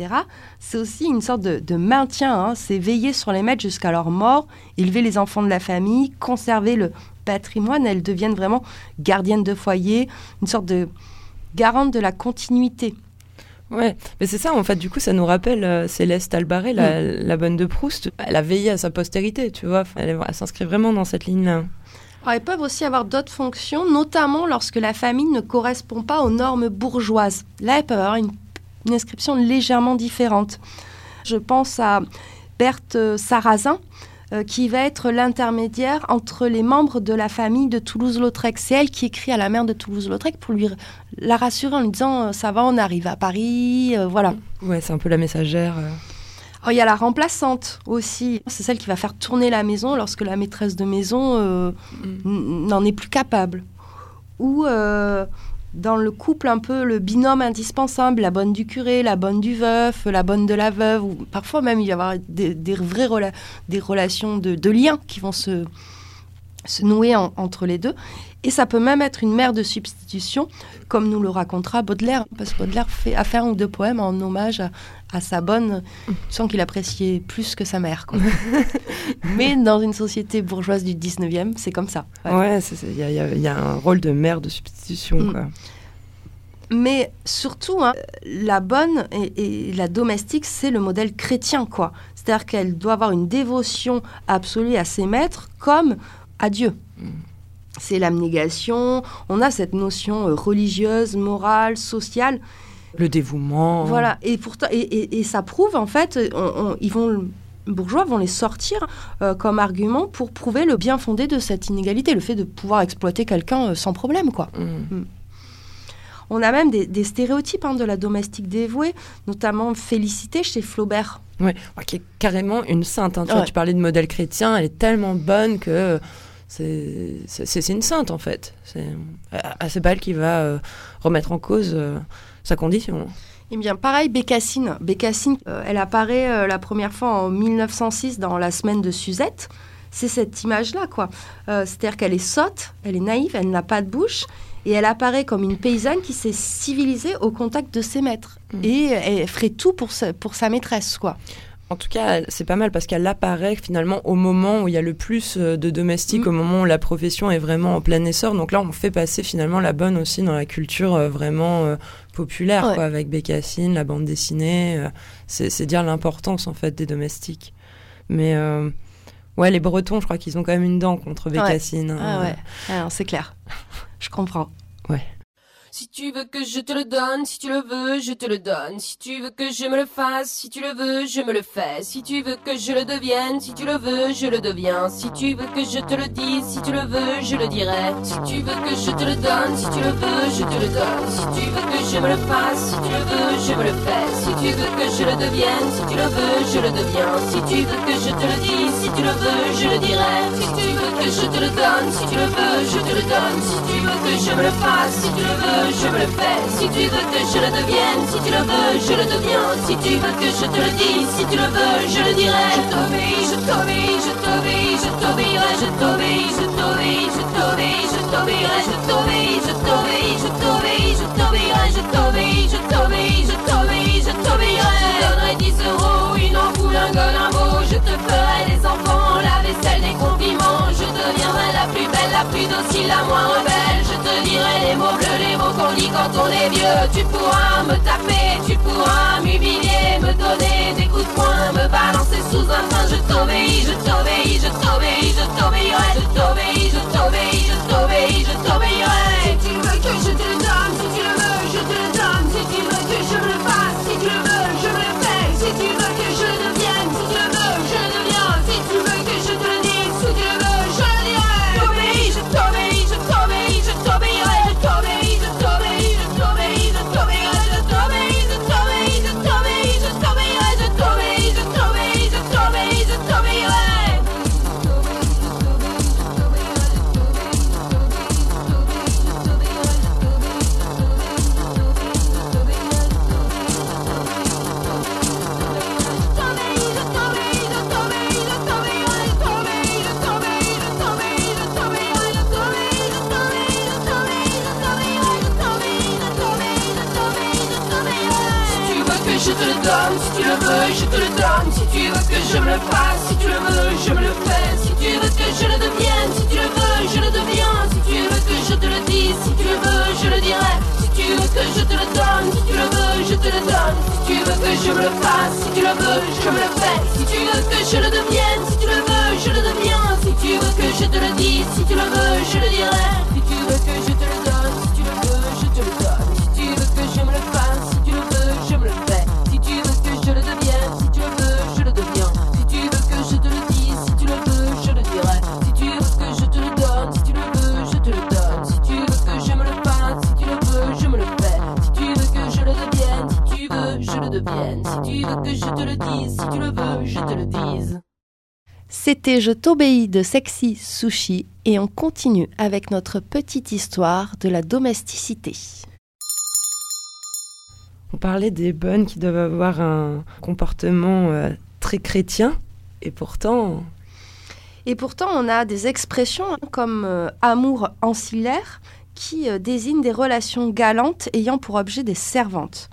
C'est aussi une sorte de, de maintien. hein. C'est veiller sur les maîtres jusqu'à leur mort, élever les enfants de la famille, conserver le patrimoine. Elles deviennent vraiment gardiennes de foyer, une sorte de garante de la continuité. Ouais, mais c'est ça en fait. Du coup, ça nous rappelle euh, Céleste Albaré, la, Mm. la bonne de Proust. Elle a veillé à sa postérité, tu vois. Elle, elle s'inscrit vraiment dans cette ligne-là. Alors, elles peuvent aussi avoir d'autres fonctions, notamment lorsque la famille ne correspond pas aux normes bourgeoises. Là, elles peuvent avoir une, inscription légèrement différente. Je pense à Berthe euh, Sarrazin, euh, qui va être l'intermédiaire entre les membres de la famille de Toulouse-Lautrec. C'est elle qui écrit à la mère de Toulouse-Lautrec pour lui la rassurer en lui disant euh, Ça va, on arrive à Paris, euh, voilà. Ouais, c'est un peu la messagère. Alors, il y a la remplaçante aussi. C'est celle qui va faire tourner la maison lorsque la maîtresse de maison euh, Mm. n'en est plus capable. Ou euh, dans le couple un peu le binôme indispensable, la bonne du curé, la bonne du veuf, la bonne de la veuve, ou parfois même il y avoir des, des vraies des relations de, de, liens qui vont se, se nouer entre les deux. Et ça peut même être une mère de substitution, comme nous le racontera Baudelaire, parce que Baudelaire fait, a fait un ou deux poèmes en hommage à, sa bonne, sans qu'il appréciait plus que sa mère. Mais dans une société bourgeoise du 19e, c'est comme ça. Ouais, il y, y, a un rôle de mère de substitution. Mm. Quoi. Mais surtout, hein, la bonne et, la domestique, c'est le modèle chrétien, quoi. C'est-à-dire qu'elle doit avoir une dévotion absolue à ses maîtres comme à Dieu. C'est l'abnégation. On a cette notion euh, religieuse, morale, sociale. Le dévouement. Voilà. Et pourtant, et, ça prouve en fait, ils vont bourgeois vont les sortir euh, comme argument pour prouver le bien fondé de cette inégalité, le fait de pouvoir exploiter quelqu'un euh, sans problème, quoi. Mm. Mm. On a même des, stéréotypes hein, de la domestique dévouée, notamment Félicité chez Flaubert. Oui, qui est carrément une sainte. Hein. Tu, tu parlais de modèle chrétien, elle est tellement bonne que c'est une sainte en fait. C'est pas elle qui va euh, remettre en cause euh, sa condition. Eh bien, pareil, Bécassine. Bécassine, euh, elle apparaît la première fois en 1906 dans La Semaine de Suzette. C'est cette image-là, quoi. C'est-à-dire qu'elle est sotte, elle est naïve, elle n'a pas de bouche, et elle apparaît comme une paysanne qui s'est civilisée au contact de ses maîtres. Mm. Et elle ferait tout pour pour sa maîtresse, quoi. En tout cas, c'est pas mal parce qu'elle apparaît finalement au moment où il y a le plus euh, de domestiques, mm. au moment où la profession est vraiment en plein essor. Donc là, on fait passer finalement la bonne aussi dans la culture euh, vraiment euh, populaire, quoi, avec Bécassine, la bande dessinée. c'est dire l'importance en fait des domestiques. Mais ouais, les Bretons, je crois qu'ils ont quand même une dent contre Bécassine. Hein. Ah ouais, ah c'est clair. je comprends. Ouais. Si tu veux que je te le donne, si tu le veux, je te le donne. Si tu veux que je me le fasse, si tu le veux, je me le fais. Si tu veux que je le devienne, si tu le veux, je le deviens. Si tu veux que je te le dise, si tu le veux, je le dirai. Si tu veux que je te le donne, si tu le veux, je te le donne. Si tu veux que je me le fasse, si tu le veux, je me le fais. Si tu veux que je le devienne, si tu le veux, je le deviens. Si tu veux que je te le dise, si tu le veux, je le dirai. Si tu veux que je te le donne, si tu le veux, je te le donne. Si tu veux que je me le fasse, si tu le veux, je me le fais. Si tu veux que je le devienne, si tu le veux, je le deviens. Si tu veux que je te le dise, si tu le veux, je le dirai. Je t'obéis, je t'obéis, je t'obéis, je t'obéirai, je t'obéis, je t'obéis, je t'obéis, je t'obéirai, je t'obéis, je t'obéis, je t'obéis, je t'obéirai, je t'obéis, je t'obéis, je t'obéis, je t'obéirai. Je donnerai 10 euros, une ampoule, un mot. Je te ferai les la plus docile, la moins rebelle. Je te dirai les mots bleus, les mots qu'on dit quand on est vieux. Tu pourras me taper, tu pourras m'humilier, me donner des coups de poing, me balancer sous un train. Je t'obéis, je t'obéis, je t'obéis, je t'obéirai, je t'obéis, je t'obéis, je t'obéis, je t'obéirai. Je te le dise, si tu le veux, je le dirai. C'était Je t'obéis de Sexy Sushi et on continue avec notre petite histoire de la domesticité. On parlait des bonnes qui doivent avoir un comportement euh, très chrétien et pourtant Et pourtant, on a des expressions hein, comme euh, amour ancillaire qui euh, désignent des relations galantes ayant pour objet des servantes.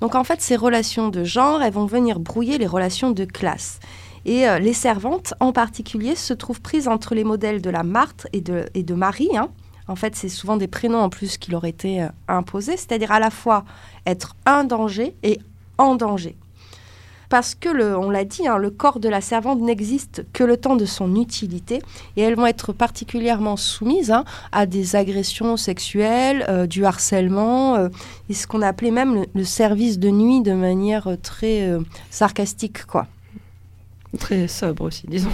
Donc en fait, ces relations de genre, elles vont venir brouiller les relations de classe. Et euh, les servantes, en particulier, se trouvent prises entre les modèles de la Marthe et de, Marie. hein. En fait, c'est souvent des prénoms en plus qui leur étaient euh, imposés, c'est-à-dire à la fois être un danger et en danger. Parce que, le, on l'a dit, hein, le corps de la servante n'existe que le temps de son utilité et elles vont être particulièrement soumises hein, à des agressions sexuelles, euh, du harcèlement euh, et ce qu'on appelait même le, le service de nuit de manière très sarcastique, quoi. Très sobre aussi, disons.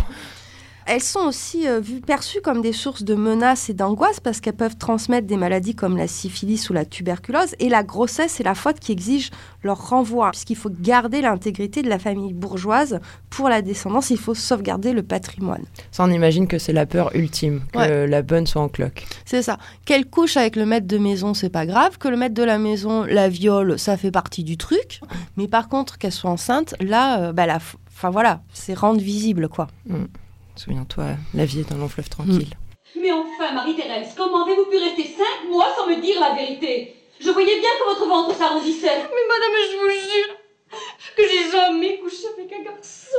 Elles sont aussi euh, vues, perçues comme des sources de menaces et d'angoisse parce qu'elles peuvent transmettre des maladies comme la syphilis ou la tuberculose. Et la grossesse et la faute qui exigent leur renvoi, puisqu'il faut garder l'intégrité de la famille bourgeoise pour la descendance. Il faut sauvegarder le patrimoine. Ça, on imagine que c'est la peur ultime, que Ouais. la bonne soit en cloque. C'est ça. Qu'elle couche avec le maître de maison, c'est pas grave. Que le maître de la maison la viole, ça fait partie du truc. Mais par contre, qu'elle soit enceinte, là, euh, bah, la enfin voilà, c'est rendre visible, quoi. Souviens-toi, la vie est un long fleuve tranquille. Mais enfin, Marie-Thérèse, comment avez-vous pu rester cinq mois sans me dire la vérité? Je voyais bien que votre ventre s'arrondissait. Mais madame, je vous jure que j'ai jamais couché avec un garçon.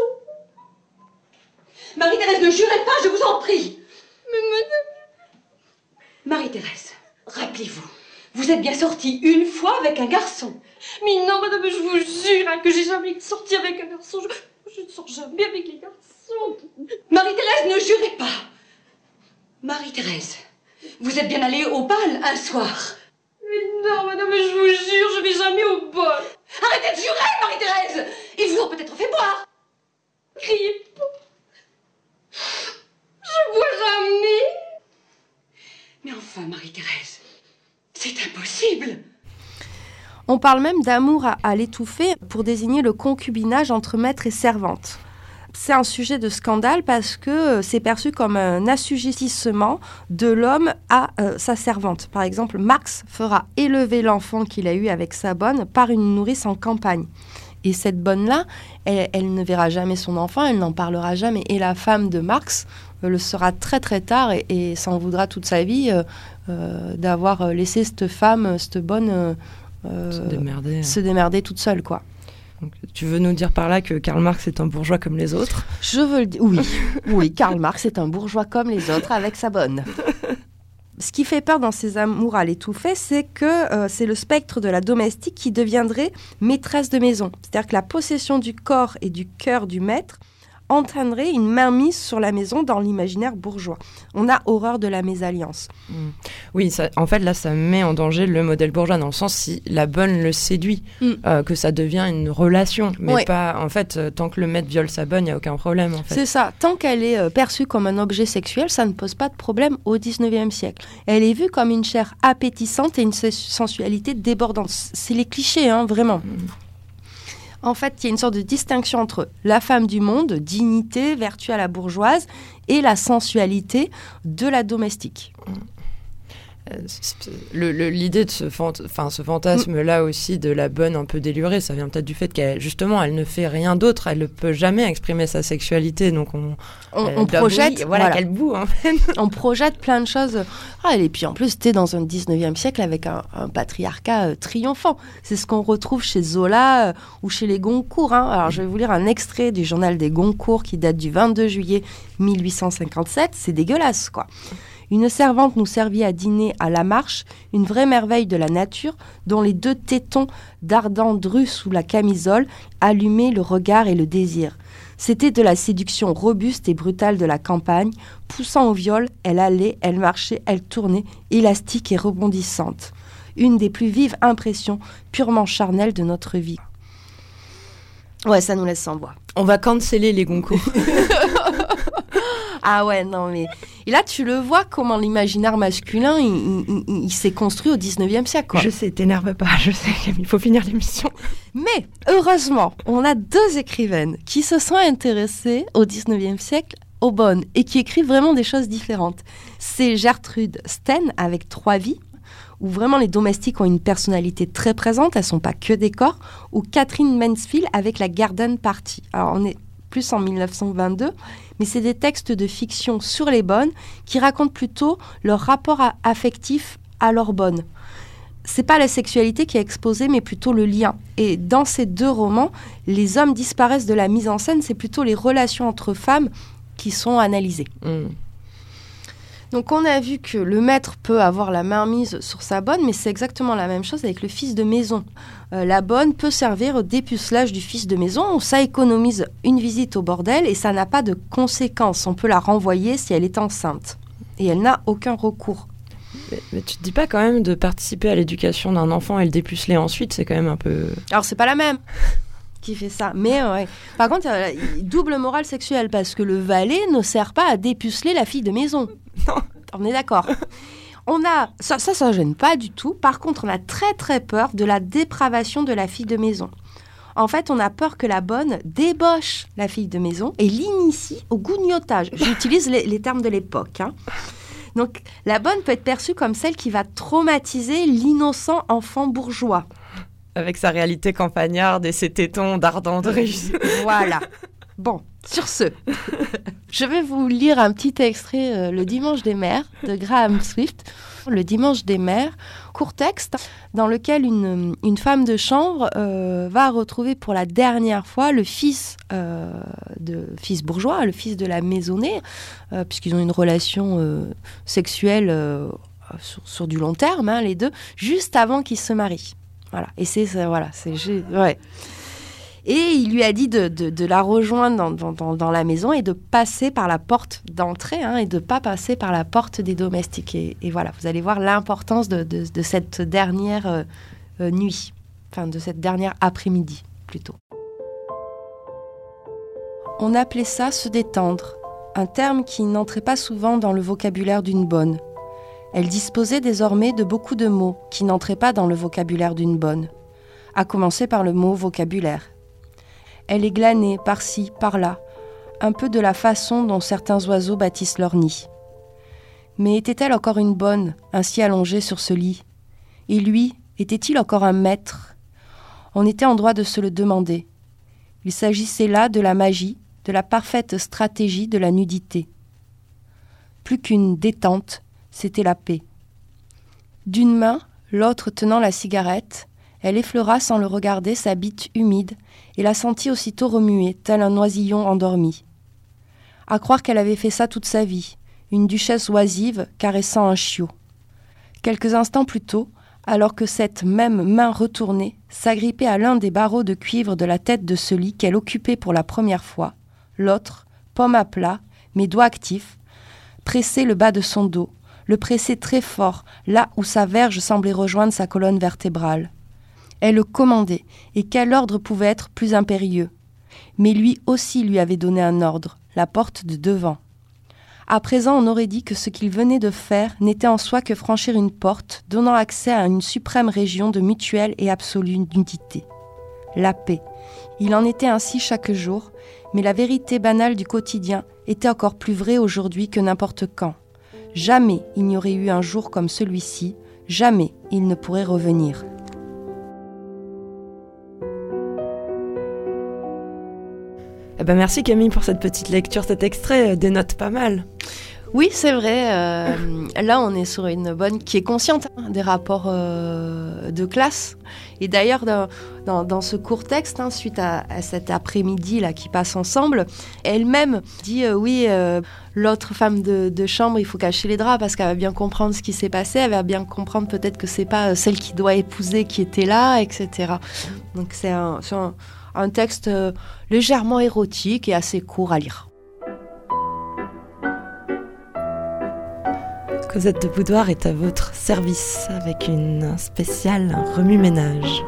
Marie-Thérèse, ne jurez pas, je vous en prie. Mais madame, Marie-Thérèse, rappelez-vous, vous êtes bien sortie une fois avec un garçon. mais non, madame, je vous jure hein, que j'ai jamais sorti avec un garçon. Je, je ne sors jamais avec les garçons. Marie-Thérèse, ne jurez pas. Marie-Thérèse, vous êtes bien allée au bal un soir. Mais non, madame, je vous jure, je vais jamais au bol. Arrêtez de jurer, Marie-Thérèse Ils vous ont peut-être fait boire. Criez pas. Je bois jamais. Mais enfin, Marie-Thérèse, c'est impossible. On parle même d'amour à, à l'étouffer pour désigner le concubinage entre maître et servante. C'est un sujet de scandale parce que euh, c'est perçu comme un assujettissement de l'homme à euh, sa servante. Par exemple, Marx fera élever l'enfant qu'il a eu avec sa bonne par une nourrice en campagne. Et cette bonne-là, elle, elle ne verra jamais son enfant, elle n'en parlera jamais. Et la femme de Marx euh, le sera très très tard et, s'en voudra toute sa vie d'avoir laissé cette femme, cette bonne, Se démerder. se démerder toute seule, quoi. Donc, tu veux nous dire par là que Karl Marx est un bourgeois comme les autres Je veux le dire. Oui, oui, Karl Marx est un bourgeois comme les autres avec sa bonne. Ce qui fait peur dans ces amours à l'étouffer, c'est que euh, c'est le spectre de la domestique qui deviendrait maîtresse de maison. C'est-à-dire que la possession du corps et du cœur du maître entraînerait une mainmise sur la maison dans l'imaginaire bourgeois. On a horreur de la mésalliance. Oui, ça- en fait, là, ça met en danger le modèle bourgeois dans le sens si la bonne le séduit, Mm. euh, que ça devient une relation. Mais Ouais. pas, en fait, euh, tant que le maître viole sa bonne, il n'y a aucun problème, en fait. C'est ça. Tant qu'elle est euh, perçue comme un objet sexuel, ça ne pose pas de problème au 19e siècle. Elle est vue comme une chair appétissante et une se- sensualité débordante. C'est les clichés, hein, vraiment. En fait, il y a une sorte de distinction entre la femme du monde, dignité, vertu à la bourgeoise, et la sensualité de la domestique. Euh, c'est- c'est- le- le- L'idée de ce, fant- enfin, ce fantasme-là aussi de la bonne un peu délurée, ça vient peut-être du fait qu'elle, justement, elle ne fait rien d'autre, elle ne peut jamais exprimer sa sexualité, donc on, projette, voilà, voilà. qu'elle boue, en fait. on projette plein de choses. Ah, et puis en plus, tu es dans un 19e siècle avec un, un patriarcat euh, triomphant. C'est ce qu'on retrouve chez Zola euh, ou chez les Goncourt. hein. Alors, je vais vous lire un extrait du journal des Goncourt qui date du 22 juillet 1857. C'est dégueulasse, quoi. Une servante nous servit à dîner à la marche, une vraie merveille de la nature, dont les deux tétons d'ardent drus sous la camisole allumaient le regard et le désir. C'était de la séduction robuste et brutale de la campagne, poussant au viol, elle allait, elle marchait, elle tournait, élastique et rebondissante. Une des plus vives impressions purement charnelles de notre vie. Ouais, ça nous laisse sans voix. On va canceller les Goncourt. Ah ouais, non mais... Et là, tu le vois comment l'imaginaire masculin, il, il- il- il s'est construit au 19e siècle. Quoi. Je sais, t'énerve pas, je sais, il faut finir l'émission. Mais heureusement, on a deux écrivaines qui se sont intéressées au 19e siècle aux bonnes et qui écrivent vraiment des choses différentes. C'est Gertrude Sten avec Trois vies, où vraiment les domestiques ont une personnalité très présente, elles sont pas que des corps, ou Catherine Mansfield avec la Garden Party. Alors on est plus en 1922, mais c'est des textes de fiction sur les bonnes qui racontent plutôt leur rapport affectif à leurs bonnes c'est pas la sexualité qui est exposée, mais plutôt le lien. Et dans ces deux romans, les hommes disparaissent de la mise en scène, c'est plutôt les relations entre femmes qui sont analysées. Hmm. Donc on a vu que le maître peut avoir la main mise sur sa bonne, mais c'est exactement la même chose avec le fils de maison. Euh, la bonne peut servir au dépucelage du fils de maison, ça économise une visite au bordel et ça n'a pas de conséquences. On peut la renvoyer si elle est enceinte. Et elle n'a aucun recours. Mais, mais tu te dis pas quand même de participer à l'éducation d'un enfant et le dépuceler ensuite, c'est quand même un peu. Alors c'est pas la même qui fait ça, mais euh, ouais. Par contre, euh, double morale sexuelle parce que le valet ne sert pas à dépuceler la fille de maison. Non. On est d'accord. On a ça, ça, ça gêne pas du tout. Par contre, on a très très peur de la dépravation de la fille de maison. En fait, on a peur que la bonne débauche la fille de maison et l'initie au gougnotage. J'utilise les, les termes de l'époque. hein. Donc, la bonne peut être perçue comme celle qui va traumatiser l'innocent enfant bourgeois. Avec sa réalité campagnarde et ses tétons d'ardenterie. Voilà. Bon, sur ce, je vais vous lire un petit extrait, euh, Le Dimanche des Mères, de Graham Swift. Le Dimanche des Mères, court texte, dans lequel une, femme de chambre euh, va retrouver pour la dernière fois le fils, euh, de, fils bourgeois, le fils de la maisonnée, puisqu'ils ont une relation sexuelle sur, sur du long terme, hein, les deux, juste avant qu'ils se marient. Voilà. Et c'est voilà, c'est ouais. Et il lui a dit de, de- la rejoindre dans, dans- dans- la maison et de passer par la porte d'entrée hein, et de pas passer par la porte des domestiques. Et, voilà, vous allez voir l'importance de, de- de cette dernière euh, euh, nuit, enfin de cette dernière après-midi plutôt. On appelait ça se détendre, un terme qui n'entrait pas souvent dans le vocabulaire d'une bonne. Elle disposait désormais de beaucoup de mots qui n'entraient pas dans le vocabulaire d'une bonne, à commencer par le mot vocabulaire. Elle est glanée par-ci, par-là, un peu de la façon dont certains oiseaux bâtissent leur nid. Mais était-elle encore une bonne, ainsi allongée sur ce lit? Et lui, était-il encore un maître? On était en droit de se le demander. Il s'agissait là de la magie, de la parfaite stratégie de la nudité. Plus qu'une détente, c'était la paix. D'une main, l'autre tenant la cigarette, elle effleura sans le regarder sa bite humide et la sentit aussitôt remuer, tel un oisillon endormi. À croire qu'elle avait fait ça toute sa vie, une duchesse oisive caressant un chiot. Quelques instants plus tôt, alors que cette même main retournée s'agrippait à l'un des barreaux de cuivre de la tête de ce lit qu'elle occupait pour la première fois, l'autre, pomme à plat, mais doigts actifs, pressait le bas de son dos, le pressait très fort, là où sa verge semblait rejoindre sa colonne vertébrale. Elle le commandait, et quel ordre pouvait être plus impérieux Mais lui aussi lui avait donné un ordre, la porte de devant. À présent, on aurait dit que ce qu'il venait de faire n'était en soi que franchir une porte donnant accès à une suprême région de mutuelle et absolue nudité. La paix. Il en était ainsi chaque jour, mais la vérité banale du quotidien était encore plus vraie aujourd'hui que n'importe quand. Jamais il n'y aurait eu un jour comme celui-ci, jamais il ne pourrait revenir. Eh ben merci Camille pour cette petite lecture, cet extrait euh, dénote pas mal. Oui, c'est vrai. euh, là, on est sur une bonne qui est consciente hein, des rapports euh, de classe. Et d'ailleurs, dans, ce court texte, hein, suite à, cet après-midi là qui passe ensemble, elle-même dit euh, oui, euh, l'autre femme de, chambre, il faut cacher les draps parce qu'elle va bien comprendre ce qui s'est passé. Elle va bien comprendre peut-être que c'est pas euh, celle qui doit épouser qui était là, etc. Donc c'est un, texte légèrement érotique et assez court à lire. Cosette de Boudoir est à votre service avec une spéciale remue-ménage.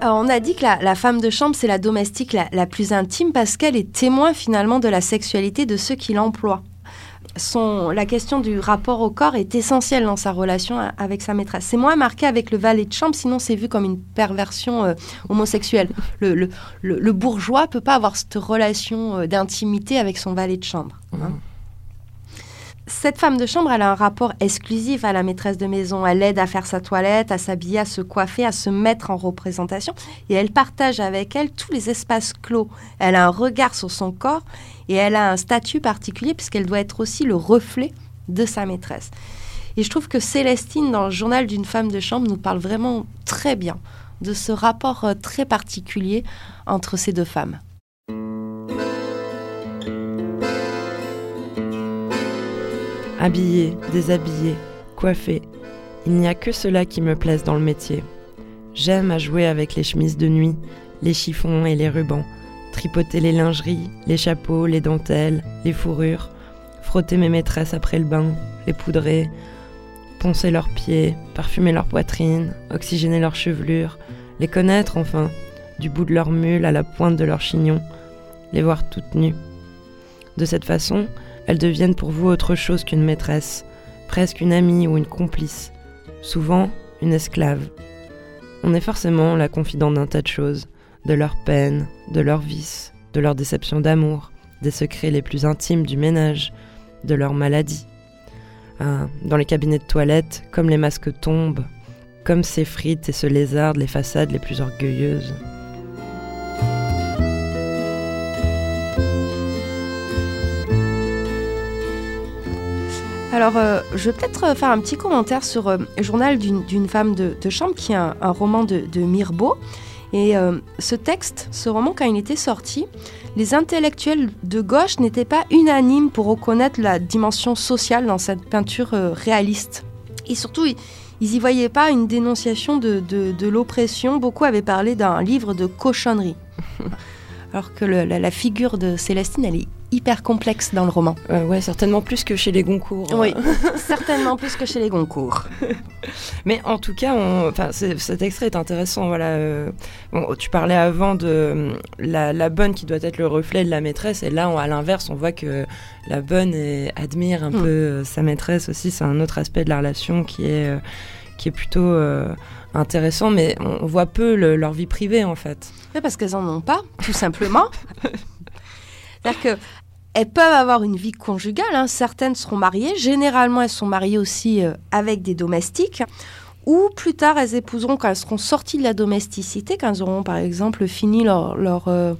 Alors, on a dit que la, femme de chambre, c'est la domestique la plus intime parce qu'elle est témoin finalement de la sexualité de ceux qui l'emploient. Son, la question du rapport au corps est essentielle dans sa relation avec sa maîtresse. C'est moins marqué avec le valet de chambre, sinon c'est vu comme une perversion euh, homosexuelle. Le, le- le- bourgeois peut pas avoir cette relation euh, d'intimité avec son valet de chambre. hein. Cette femme de chambre, elle a un rapport exclusif à la maîtresse de maison. Elle l'aide à faire sa toilette, à s'habiller, à se coiffer, à se mettre en représentation. Et elle partage avec elle tous les espaces clos. Elle a un regard sur son corps et elle a un statut particulier puisqu'elle doit être aussi le reflet de sa maîtresse. Et je trouve que Célestine, dans le journal d'une femme de chambre, nous parle vraiment très bien de ce rapport euh, très particulier entre ces deux femmes. Habillé, déshabillé, coiffé, il n'y a que cela qui me plaise dans le métier. J'aime à jouer avec les chemises de nuit, les chiffons et les rubans, tripoter les lingeries, les chapeaux, les dentelles, les fourrures, frotter mes maîtresses après le bain, les poudrer, poncer leurs pieds, parfumer leur poitrine, oxygéner leurs chevelures, les connaître enfin, du bout de leur mule à la pointe de leur chignon, les voir toutes nues. De cette façon, elles deviennent pour vous autre chose qu'une maîtresse, presque une amie ou une complice, souvent une esclave. On est forcément la confidente d'un tas de choses, de leurs peines, de leurs vices, de leurs déceptions d'amour, des secrets les plus intimes du ménage, de leurs maladies. Ah, dans les cabinets de toilette, comme les masques tombent, comme s'effritent et se lézardent les façades les plus orgueilleuses. Alors, euh, je vais peut-être euh, faire un petit commentaire sur euh, le journal d'une femme de, de chambre, qui est un, un roman de, de Mirbeau. Et euh, ce texte, ce roman, quand il était sorti, les intellectuels de gauche n'étaient pas unanimes pour reconnaître la dimension sociale dans cette peinture réaliste. Et surtout, ils, ils y voyaient pas une dénonciation de, de- de l'oppression. Beaucoup avaient parlé d'un livre de cochonnerie. Alors que le- la, la figure de Célestine, elle est hyper complexe dans le roman. Euh, ouais, certainement plus que chez les Goncourt. Oui, certainement plus que chez les Goncourt. Mais en tout cas, on- cet extrait est intéressant. Voilà, euh, bon, tu parlais avant de euh, la, la bonne qui doit être le reflet de la maîtresse, et là, on- à l'inverse, on voit que la bonne est- admire un Mm. peu euh, sa maîtresse aussi. C'est un autre aspect de la relation qui est euh, qui est plutôt euh, intéressant, mais on, on voit peu le- leur vie privée en fait. Oui, parce qu'elles en ont pas, tout simplement. C'est-à-dire que elles peuvent avoir une vie conjugale. hein. Certaines seront mariées. Généralement, elles sont mariées aussi euh, avec des domestiques. Ou plus tard, elles épouseront quand elles seront sorties de la domesticité, quand elles auront par exemple fini leur, leur, euh,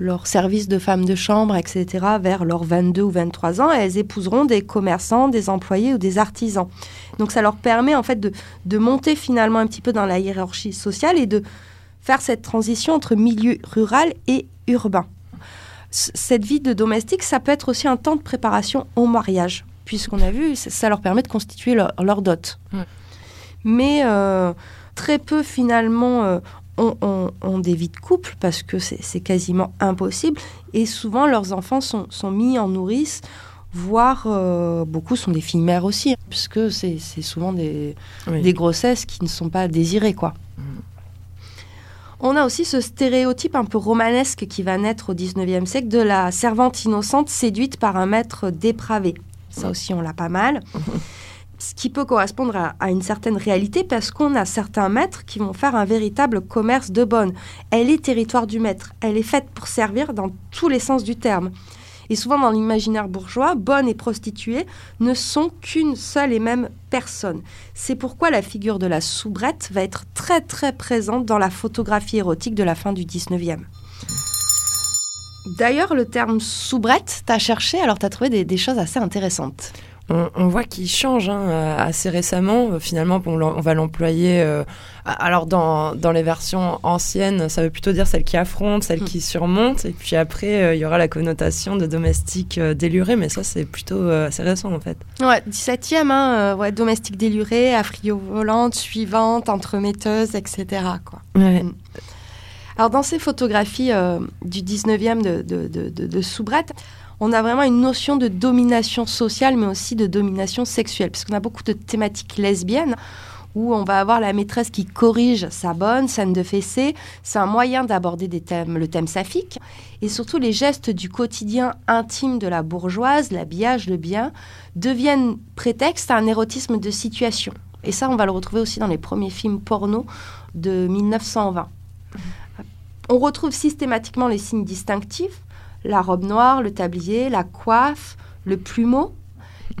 leur service de femme de chambre, etc., vers leurs 22 ou 23 ans, elles épouseront des commerçants, des employés ou des artisans. Donc ça leur permet en fait de, de monter finalement un petit peu dans la hiérarchie sociale et de faire cette transition entre milieu rural et urbain. Cette vie de domestique, ça peut être aussi un temps de préparation au mariage, puisqu'on a vu, ça- leur permet de constituer leur, leur dot. Mais euh, très peu finalement euh, ont, des vies de couple, parce que c'est quasiment impossible, et souvent leurs enfants sont, sont mis en nourrice, voire euh, beaucoup sont des filles mères aussi, hein, puisque c'est souvent des, Oui. des grossesses qui ne sont pas désirées, quoi. On a aussi ce stéréotype un peu romanesque qui va naître au 19e siècle de la servante innocente séduite par un maître dépravé. Ça aussi, on l'a pas mal. Ce qui peut correspondre à, à une certaine réalité parce qu'on a certains maîtres qui vont faire un véritable commerce de bonne. Elle est territoire du maître. Elle est faite pour servir dans tous les sens du terme. Et souvent dans l'imaginaire bourgeois, bonne et prostituée ne sont qu'une seule et même personne. C'est pourquoi la figure de la soubrette va être très très présente dans la photographie érotique de la fin du 19e. D'ailleurs, le terme soubrette, t'as cherché, alors t'as trouvé des, des choses assez intéressantes. On, on voit qu'il change hein, euh, assez récemment. Euh, Finalement, on, va l'employer. euh, alors, dans, dans les versions anciennes, ça veut plutôt dire celle qui affronte, celle Mm. qui surmonte. Et puis après, euh, il y aura la connotation de domestique euh, déluré. Mais ça, c'est plutôt assez récent, en fait. Ouais, 17e, hein, ouais, domestique déluré, affrio-volante, suivante, entremetteuse, etc. Quoi. Ouais. Alors dans ces photographies du 19e de, de, de, de- de Soubrette, on a vraiment une notion de domination sociale, mais aussi de domination sexuelle, parce qu'on a beaucoup de thématiques lesbiennes, où on va avoir la maîtresse qui corrige sa bonne scène de fessée. C'est un moyen d'aborder des thèmes, le thème saphique et surtout les gestes du quotidien intime de la bourgeoise, l'habillage, le bien, deviennent prétexte à un érotisme de situation. Et ça, on va le retrouver aussi dans les premiers films porno de 1920. On retrouve systématiquement les signes distinctifs, la robe noire, le tablier, la coiffe, le plumeau.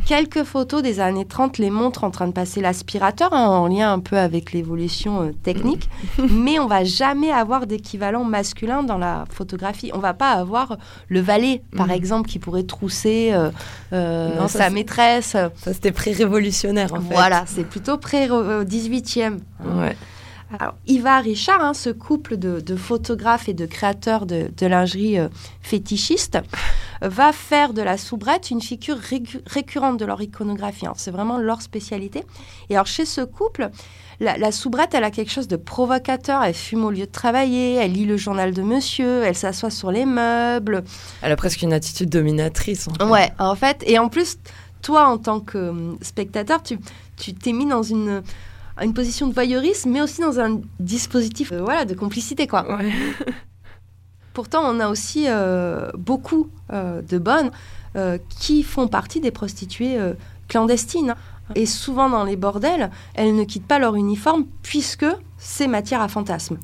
Quelques photos des années 30 les montrent en train de passer l'aspirateur, hein, en lien un peu avec l'évolution euh, technique, mais on va jamais avoir d'équivalent masculin dans la photographie. On va pas avoir le valet, par Mhm. exemple, qui pourrait trousser euh, euh, Non, ça, sa maîtresse. Ça, c'était pré-révolutionnaire, en fait. Voilà, c'est plutôt pré-18e. Ouais. Alors, Iva Richard, hein, ce couple de, de photographes et de créateurs de, de lingerie euh, fétichistes, euh, va faire de la soubrette une figure récu- récurrente de leur iconographie. Alors, C'est vraiment leur spécialité. Et alors, chez ce couple, la, la soubrette, elle a quelque chose de provocateur. Elle fume au lieu de travailler, elle lit le journal de monsieur, elle s'assoit sur les meubles. Elle a presque une attitude dominatrice. En fait. Ouais, en fait. Et en plus, toi, en tant que hum, spectateur, tu tu t'es mis dans une, une position de voyeurisme, mais aussi dans un dispositif euh, voilà, de complicité, quoi. Ouais. Pourtant, on a aussi euh, beaucoup euh, de bonnes euh, qui font partie des prostituées euh, clandestines. Et souvent, dans les bordels, elles ne quittent pas leur uniforme puisque c'est matière à fantasme.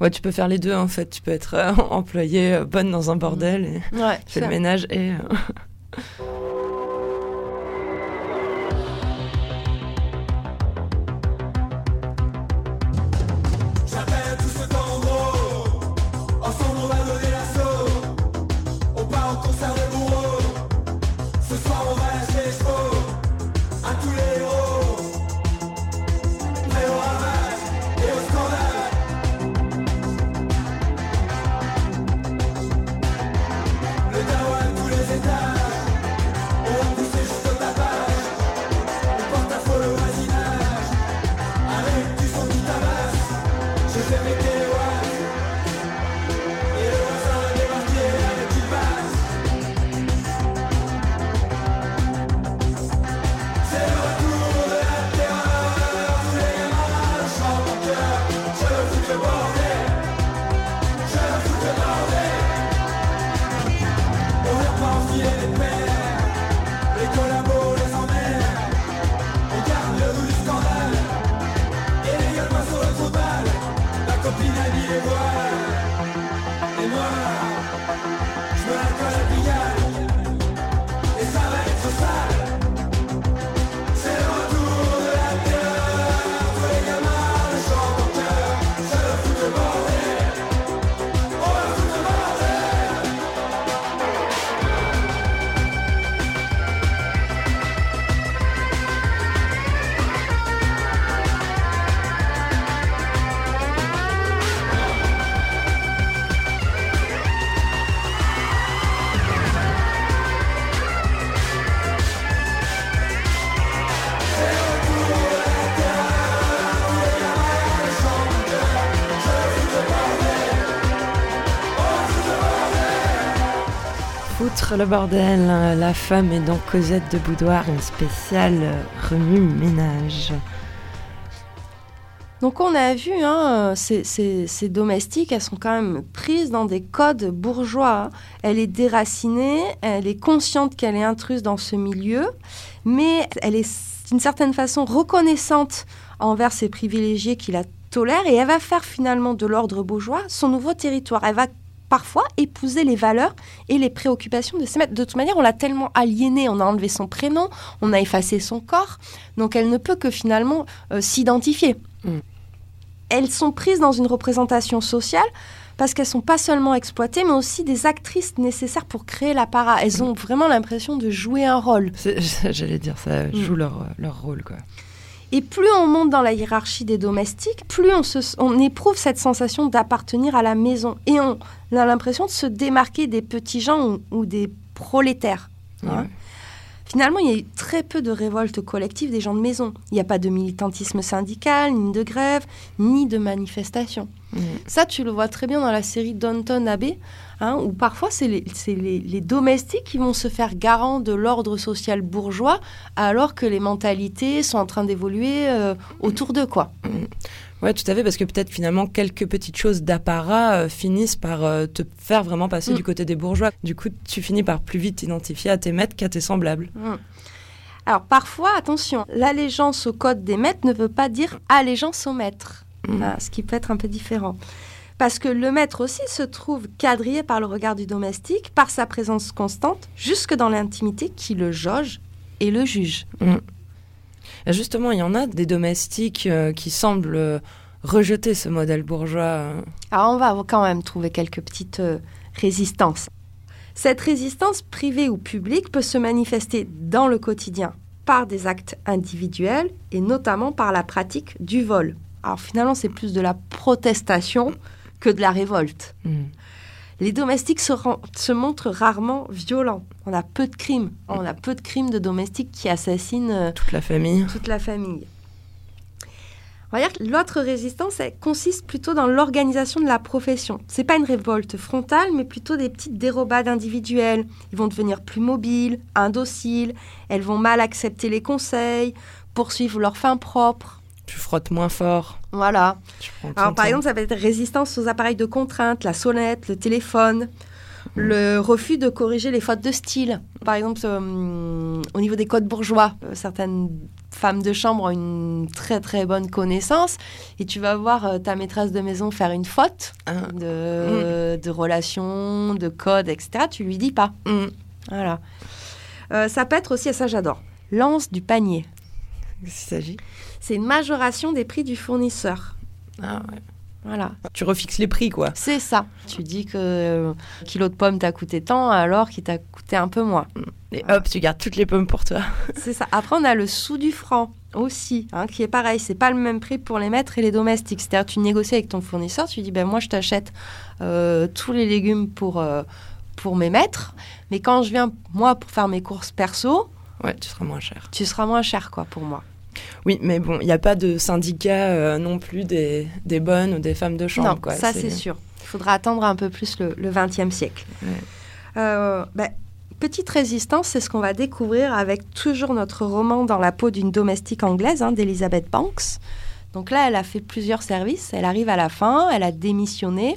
Ouais, tu peux faire les deux, en fait. Tu peux être euh, employée euh, bonne dans un bordel et Ouais, tu fais le ménage et... Le bordel, euh, la femme est donc Cosette de Boudoir, une spéciale euh, remue-ménage. Donc on a vu, hein, ces, ces- domestiques, elles sont quand même prises dans des codes bourgeois. hein. Elle est déracinée, elle est consciente qu'elle est intruse dans ce milieu, mais elle est d'une certaine façon reconnaissante envers ses privilégiés qui la tolèrent et elle va faire finalement de l'ordre bourgeois son nouveau territoire. Elle va parfois épouser les valeurs et les préoccupations de ses maîtres. De toute manière, on l'a tellement aliénée, on a enlevé son prénom, on a effacé son corps, donc elle ne peut que finalement euh, s'identifier elles sont prises dans une représentation sociale parce qu'elles sont pas seulement exploitées, mais aussi des actrices nécessaires pour créer l'apparat. Elles ont vraiment l'impression de jouer un rôle. J'allais dire, ça Mm. joue leur, leur rôle, quoi. Et plus on monte dans la hiérarchie des domestiques, plus on, se, on éprouve cette sensation d'appartenir à la maison. Et on a l'impression de se démarquer des petits gens ou, ou des prolétaires. hein. Finalement, il y a eu très peu de révoltes collectives des gens de maison. Il n'y a pas de militantisme syndical, ni de grève, ni de manifestation. Ça, tu le vois très bien dans la série Downton Abbey, hein, où parfois c'est les, c'est les- les domestiques qui vont se faire garant de l'ordre social bourgeois, alors que les mentalités sont en train d'évoluer euh, autour d'eux, quoi. Ouais, tout à fait, parce que peut-être finalement quelques petites choses d'apparat euh, finissent par euh, te faire vraiment passer Mm. du côté des bourgeois. Du coup, tu finis par plus vite t'identifier à tes maîtres qu'à tes semblables. Mm. Alors parfois, attention, l'allégeance au code des maîtres ne veut pas dire allégeance au maître, Mm. ce qui peut être un peu différent. Parce que le maître aussi se trouve quadrillé par le regard du domestique, par sa présence constante, jusque dans l'intimité qui le jauge et le juge. Et Justement, il y en a des domestiques euh, qui semblent euh, rejeter ce modèle bourgeois. euh. Alors on va quand même trouver quelques petites euh, résistances. Cette résistance privée ou publique peut se manifester dans le quotidien par des actes individuels et notamment par la pratique du vol. Alors finalement c'est plus de la protestation que de la révolte. Mm. Les domestiques se, se montrent rarement violents. On a peu de crimes. On a peu de crimes de domestiques qui assassinent euh, Toute la famille. toute la famille. On va dire que l'autre résistance elle consiste plutôt dans l'organisation de la profession. C'est pas une révolte frontale, mais plutôt des petites dérobades individuelles. Ils vont devenir plus mobiles, indociles, elles vont mal accepter les conseils, poursuivre leur fin propre. Tu frottes moins fort. Voilà. Alors, par exemple, ça va être résistance aux appareils de contrainte, la sonnette, le téléphone, le refus de corriger les fautes de style. Par exemple, euh, au niveau des codes bourgeois, euh, certaines femmes de chambre ont une très très bonne connaissance et tu vas voir euh, ta maîtresse de maison faire une faute Ah. de, de relation, de code, etc. Tu lui dis pas. Mm. Voilà. Ça peut être aussi, et ça j'adore, lance du panier. Qu'est-ce qu'il s'agit C'est une majoration des prix du fournisseur. Ah ouais. Voilà. Tu refixes les prix, quoi. C'est ça. Tu dis que euh, kilo de pommes t'a coûté tant alors qu'il t'a coûté un peu moins. Et hop, tu gardes toutes les pommes pour toi. C'est ça. Après, on a le sou du franc aussi, hein, qui est pareil. C'est pas le même prix pour les maîtres et les domestiques. C'est-à-dire, tu négocies avec ton fournisseur, tu dis, ben moi, je t'achète euh, tous les légumes pour, euh, pour mes maîtres, mais quand je viens, moi, pour faire mes courses perso, Ouais, tu seras moins cher. tu seras moins cher, quoi, pour moi. Oui, mais bon, il n'y a pas de syndicat euh, non plus des, des bonnes ou des femmes de chambre, non, quoi. ça, c'est sûr. Il faudra attendre un peu plus le, 20e siècle. Ouais. Euh, ben, petite résistance, c'est ce qu'on va découvrir avec toujours notre roman dans la peau d'une domestique anglaise, hein, d'Elizabeth Banks. Donc là, elle a fait plusieurs services. Elle arrive à la fin, elle a démissionné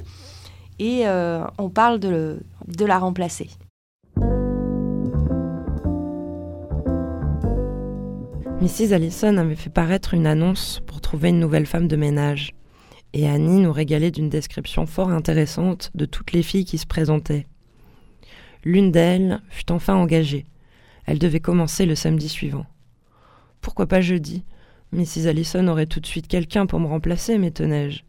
et euh, on parle de, de la remplacer. Mrs. Allison avait fait paraître une annonce pour trouver une nouvelle femme de ménage. Et Annie nous régalait d'une description fort intéressante de toutes les filles qui se présentaient. L'une d'elles fut enfin engagée. Elle devait commencer le samedi suivant. Pourquoi pas jeudi? Mrs. Allison aurait tout de suite quelqu'un pour me remplacer, m'étonnai-je.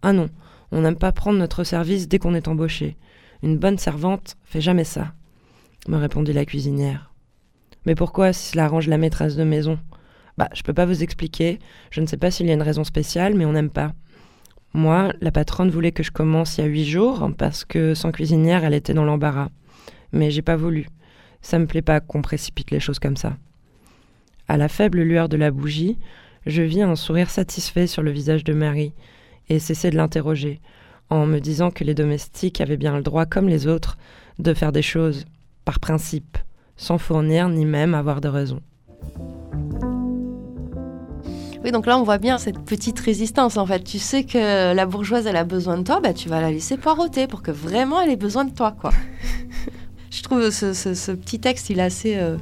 Ah non, on n'aime pas prendre notre service dès qu'on est embauché. Une bonne servante fait jamais ça, me répondit la cuisinière. Mais pourquoi, si cela arrange la maîtresse de maison? Bah, je peux pas vous expliquer. Je ne sais pas s'il y a une raison spéciale, mais on n'aime pas. Moi, la patronne voulait que je commence il y a huit jours, parce que sans cuisinière, elle était dans l'embarras. Mais j'ai pas voulu. Ça me plaît pas qu'on précipite les choses comme ça. À la faible lueur de la bougie, je vis un sourire satisfait sur le visage de Marie, et cessai de l'interroger, en me disant que les domestiques avaient bien le droit, comme les autres, de faire des choses, par principe, sans fournir ni même avoir de raison. Oui, donc là, on voit bien cette petite résistance. En fait, tu sais que la bourgeoise, elle a besoin de toi, bah, tu vas la laisser poireauter pour que vraiment elle ait besoin de toi, quoi. Je trouve ce, ce- ce petit texte, il est assez euh,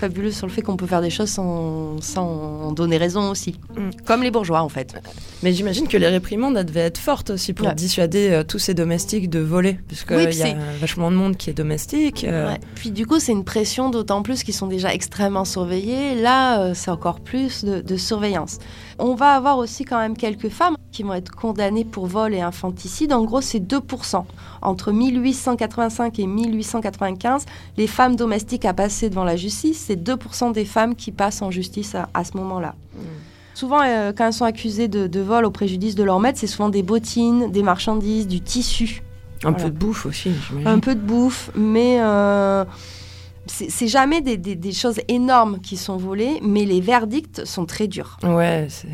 fabuleux sur le fait qu'on peut faire des choses sans, sans donner raison aussi. Mm. Comme les bourgeois, en fait. Mais j'imagine que les réprimandes elles devaient être fortes aussi pour Ouais. dissuader euh, tous ces domestiques de voler, puisqu'il Oui, y a vachement de monde qui est domestique. euh, Ouais. Puis du coup, c'est une pression d'autant plus qu'ils sont déjà extrêmement surveillés. Là, euh, c'est encore plus de, de surveillance. On va avoir aussi quand même quelques femmes qui vont être condamnées pour vol et infanticide. En gros, c'est 2%. Entre 1885 et 1895, les femmes domestiques à passer devant la justice, c'est 2% des femmes qui passent en justice à, à ce moment-là. Souvent, euh, quand elles sont accusées de, de vol au préjudice de leur maître, c'est souvent des bottines, des marchandises, du tissu Un Voilà. peu de bouffe aussi, un peu de bouffe, mais euh, C'est jamais des, des- des choses énormes qui sont volées, mais les verdicts sont très durs. Ouais, c'est.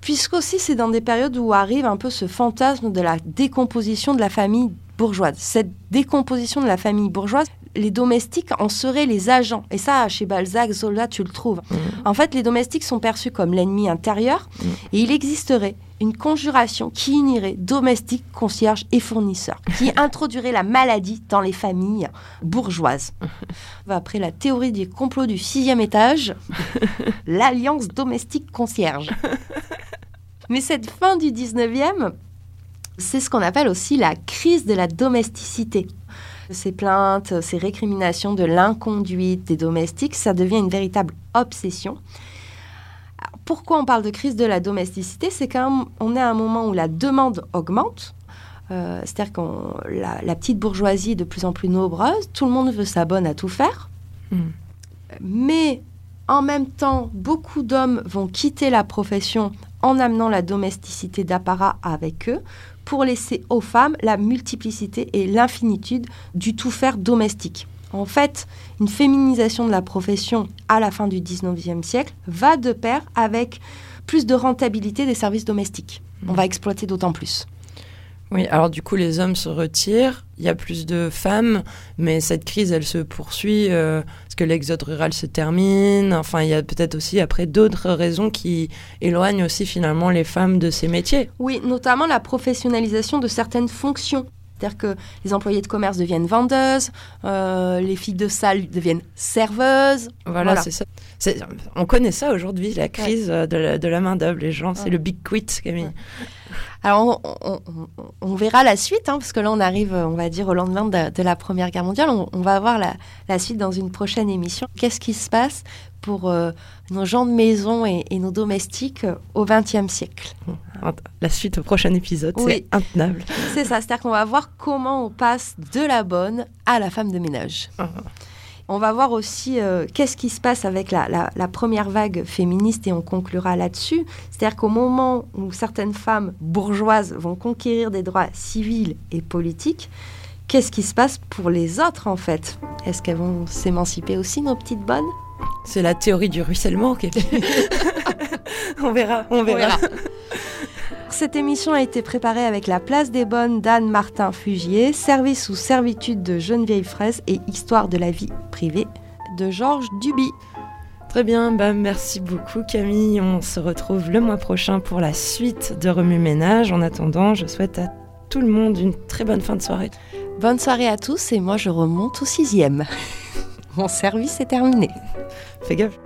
Puisqu'aussi, c'est dans des périodes où arrive un peu ce fantasme de la décomposition de la famille bourgeoise. Cette décomposition de la famille bourgeoise, les domestiques en seraient les agents. Et ça, chez Balzac, Zola, tu le trouves. En fait, les domestiques sont perçus comme l'ennemi intérieur et il existerait une conjuration qui unirait domestiques, concierges et fournisseurs, qui introduirait la maladie dans les familles bourgeoises. Après la théorie des complots du sixième étage, l'alliance domestique-concierge. Mais cette fin du 19e, c'est ce qu'on appelle aussi la crise de la domesticité. Ces plaintes, ces récriminations de l'inconduite des domestiques, ça devient une véritable obsession. Pourquoi on parle de crise de la domesticité C'est qu'on est à un moment où la demande augmente. Euh, C'est-à-dire que la, la petite bourgeoisie est de plus en plus nombreuse, tout le monde veut sa bonne à tout faire. Mm. Mais en même temps, beaucoup d'hommes vont quitter la profession en amenant la domesticité d'apparat avec eux pour laisser aux femmes la multiplicité et l'infinitude du tout faire domestique. En fait, une féminisation de la profession à la fin du 19e siècle va de pair avec plus de rentabilité des services domestiques. On va exploiter d'autant plus. Oui, alors du coup, les hommes se retirent, il y a plus de femmes, mais cette crise, elle se poursuit euh, parce que l'exode rural se termine. Enfin, il y a peut-être aussi après d'autres raisons qui éloignent aussi finalement les femmes de ces métiers. Oui, notamment la professionnalisation de certaines fonctions. C'est-à-dire que les employés de commerce deviennent vendeuses, euh, les filles de salle deviennent serveuses. Voilà, Voilà. c'est ça. On connaît ça aujourd'hui, la crise euh, de la, main-d'œuvre. Les gens, c'est le big quit, Camille. Alors, on, on- on- on verra la suite, hein, parce que là, on arrive, on va dire, au lendemain de, de la Première Guerre mondiale. On, on va voir la, la suite dans une prochaine émission. Qu'est-ce qui se passe pour euh, nos gens de maison et, et nos domestiques euh, au XXe siècle La suite au prochain épisode, Oui. c'est intenable. C'est ça, c'est-à-dire qu'on va voir comment on passe de la bonne à la femme de ménage. Ah. On va voir aussi euh, qu'est-ce qui se passe avec la, la- la première vague féministe et on conclura là-dessus. C'est-à-dire qu'au moment où certaines femmes bourgeoises vont conquérir des droits civils et politiques, qu'est-ce qui se passe pour les autres en fait? Est-ce qu'elles vont s'émanciper aussi, nos petites bonnes? C'est la théorie du ruissellement, Camille. on verra, on verra. Cette émission a été préparée avec la place des bonnes d'Anne Martin Fugier, service ou servitude de Geneviève Fraisse et histoire de la vie privée de Georges Duby. Très bien, bah merci beaucoup Camille. On se retrouve le mois prochain pour la suite de Remue Ménage. En attendant, je souhaite à tout le monde une très bonne fin de soirée. Bonne soirée à tous et moi je remonte au sixième. Mon service est terminé. Fais gaffe.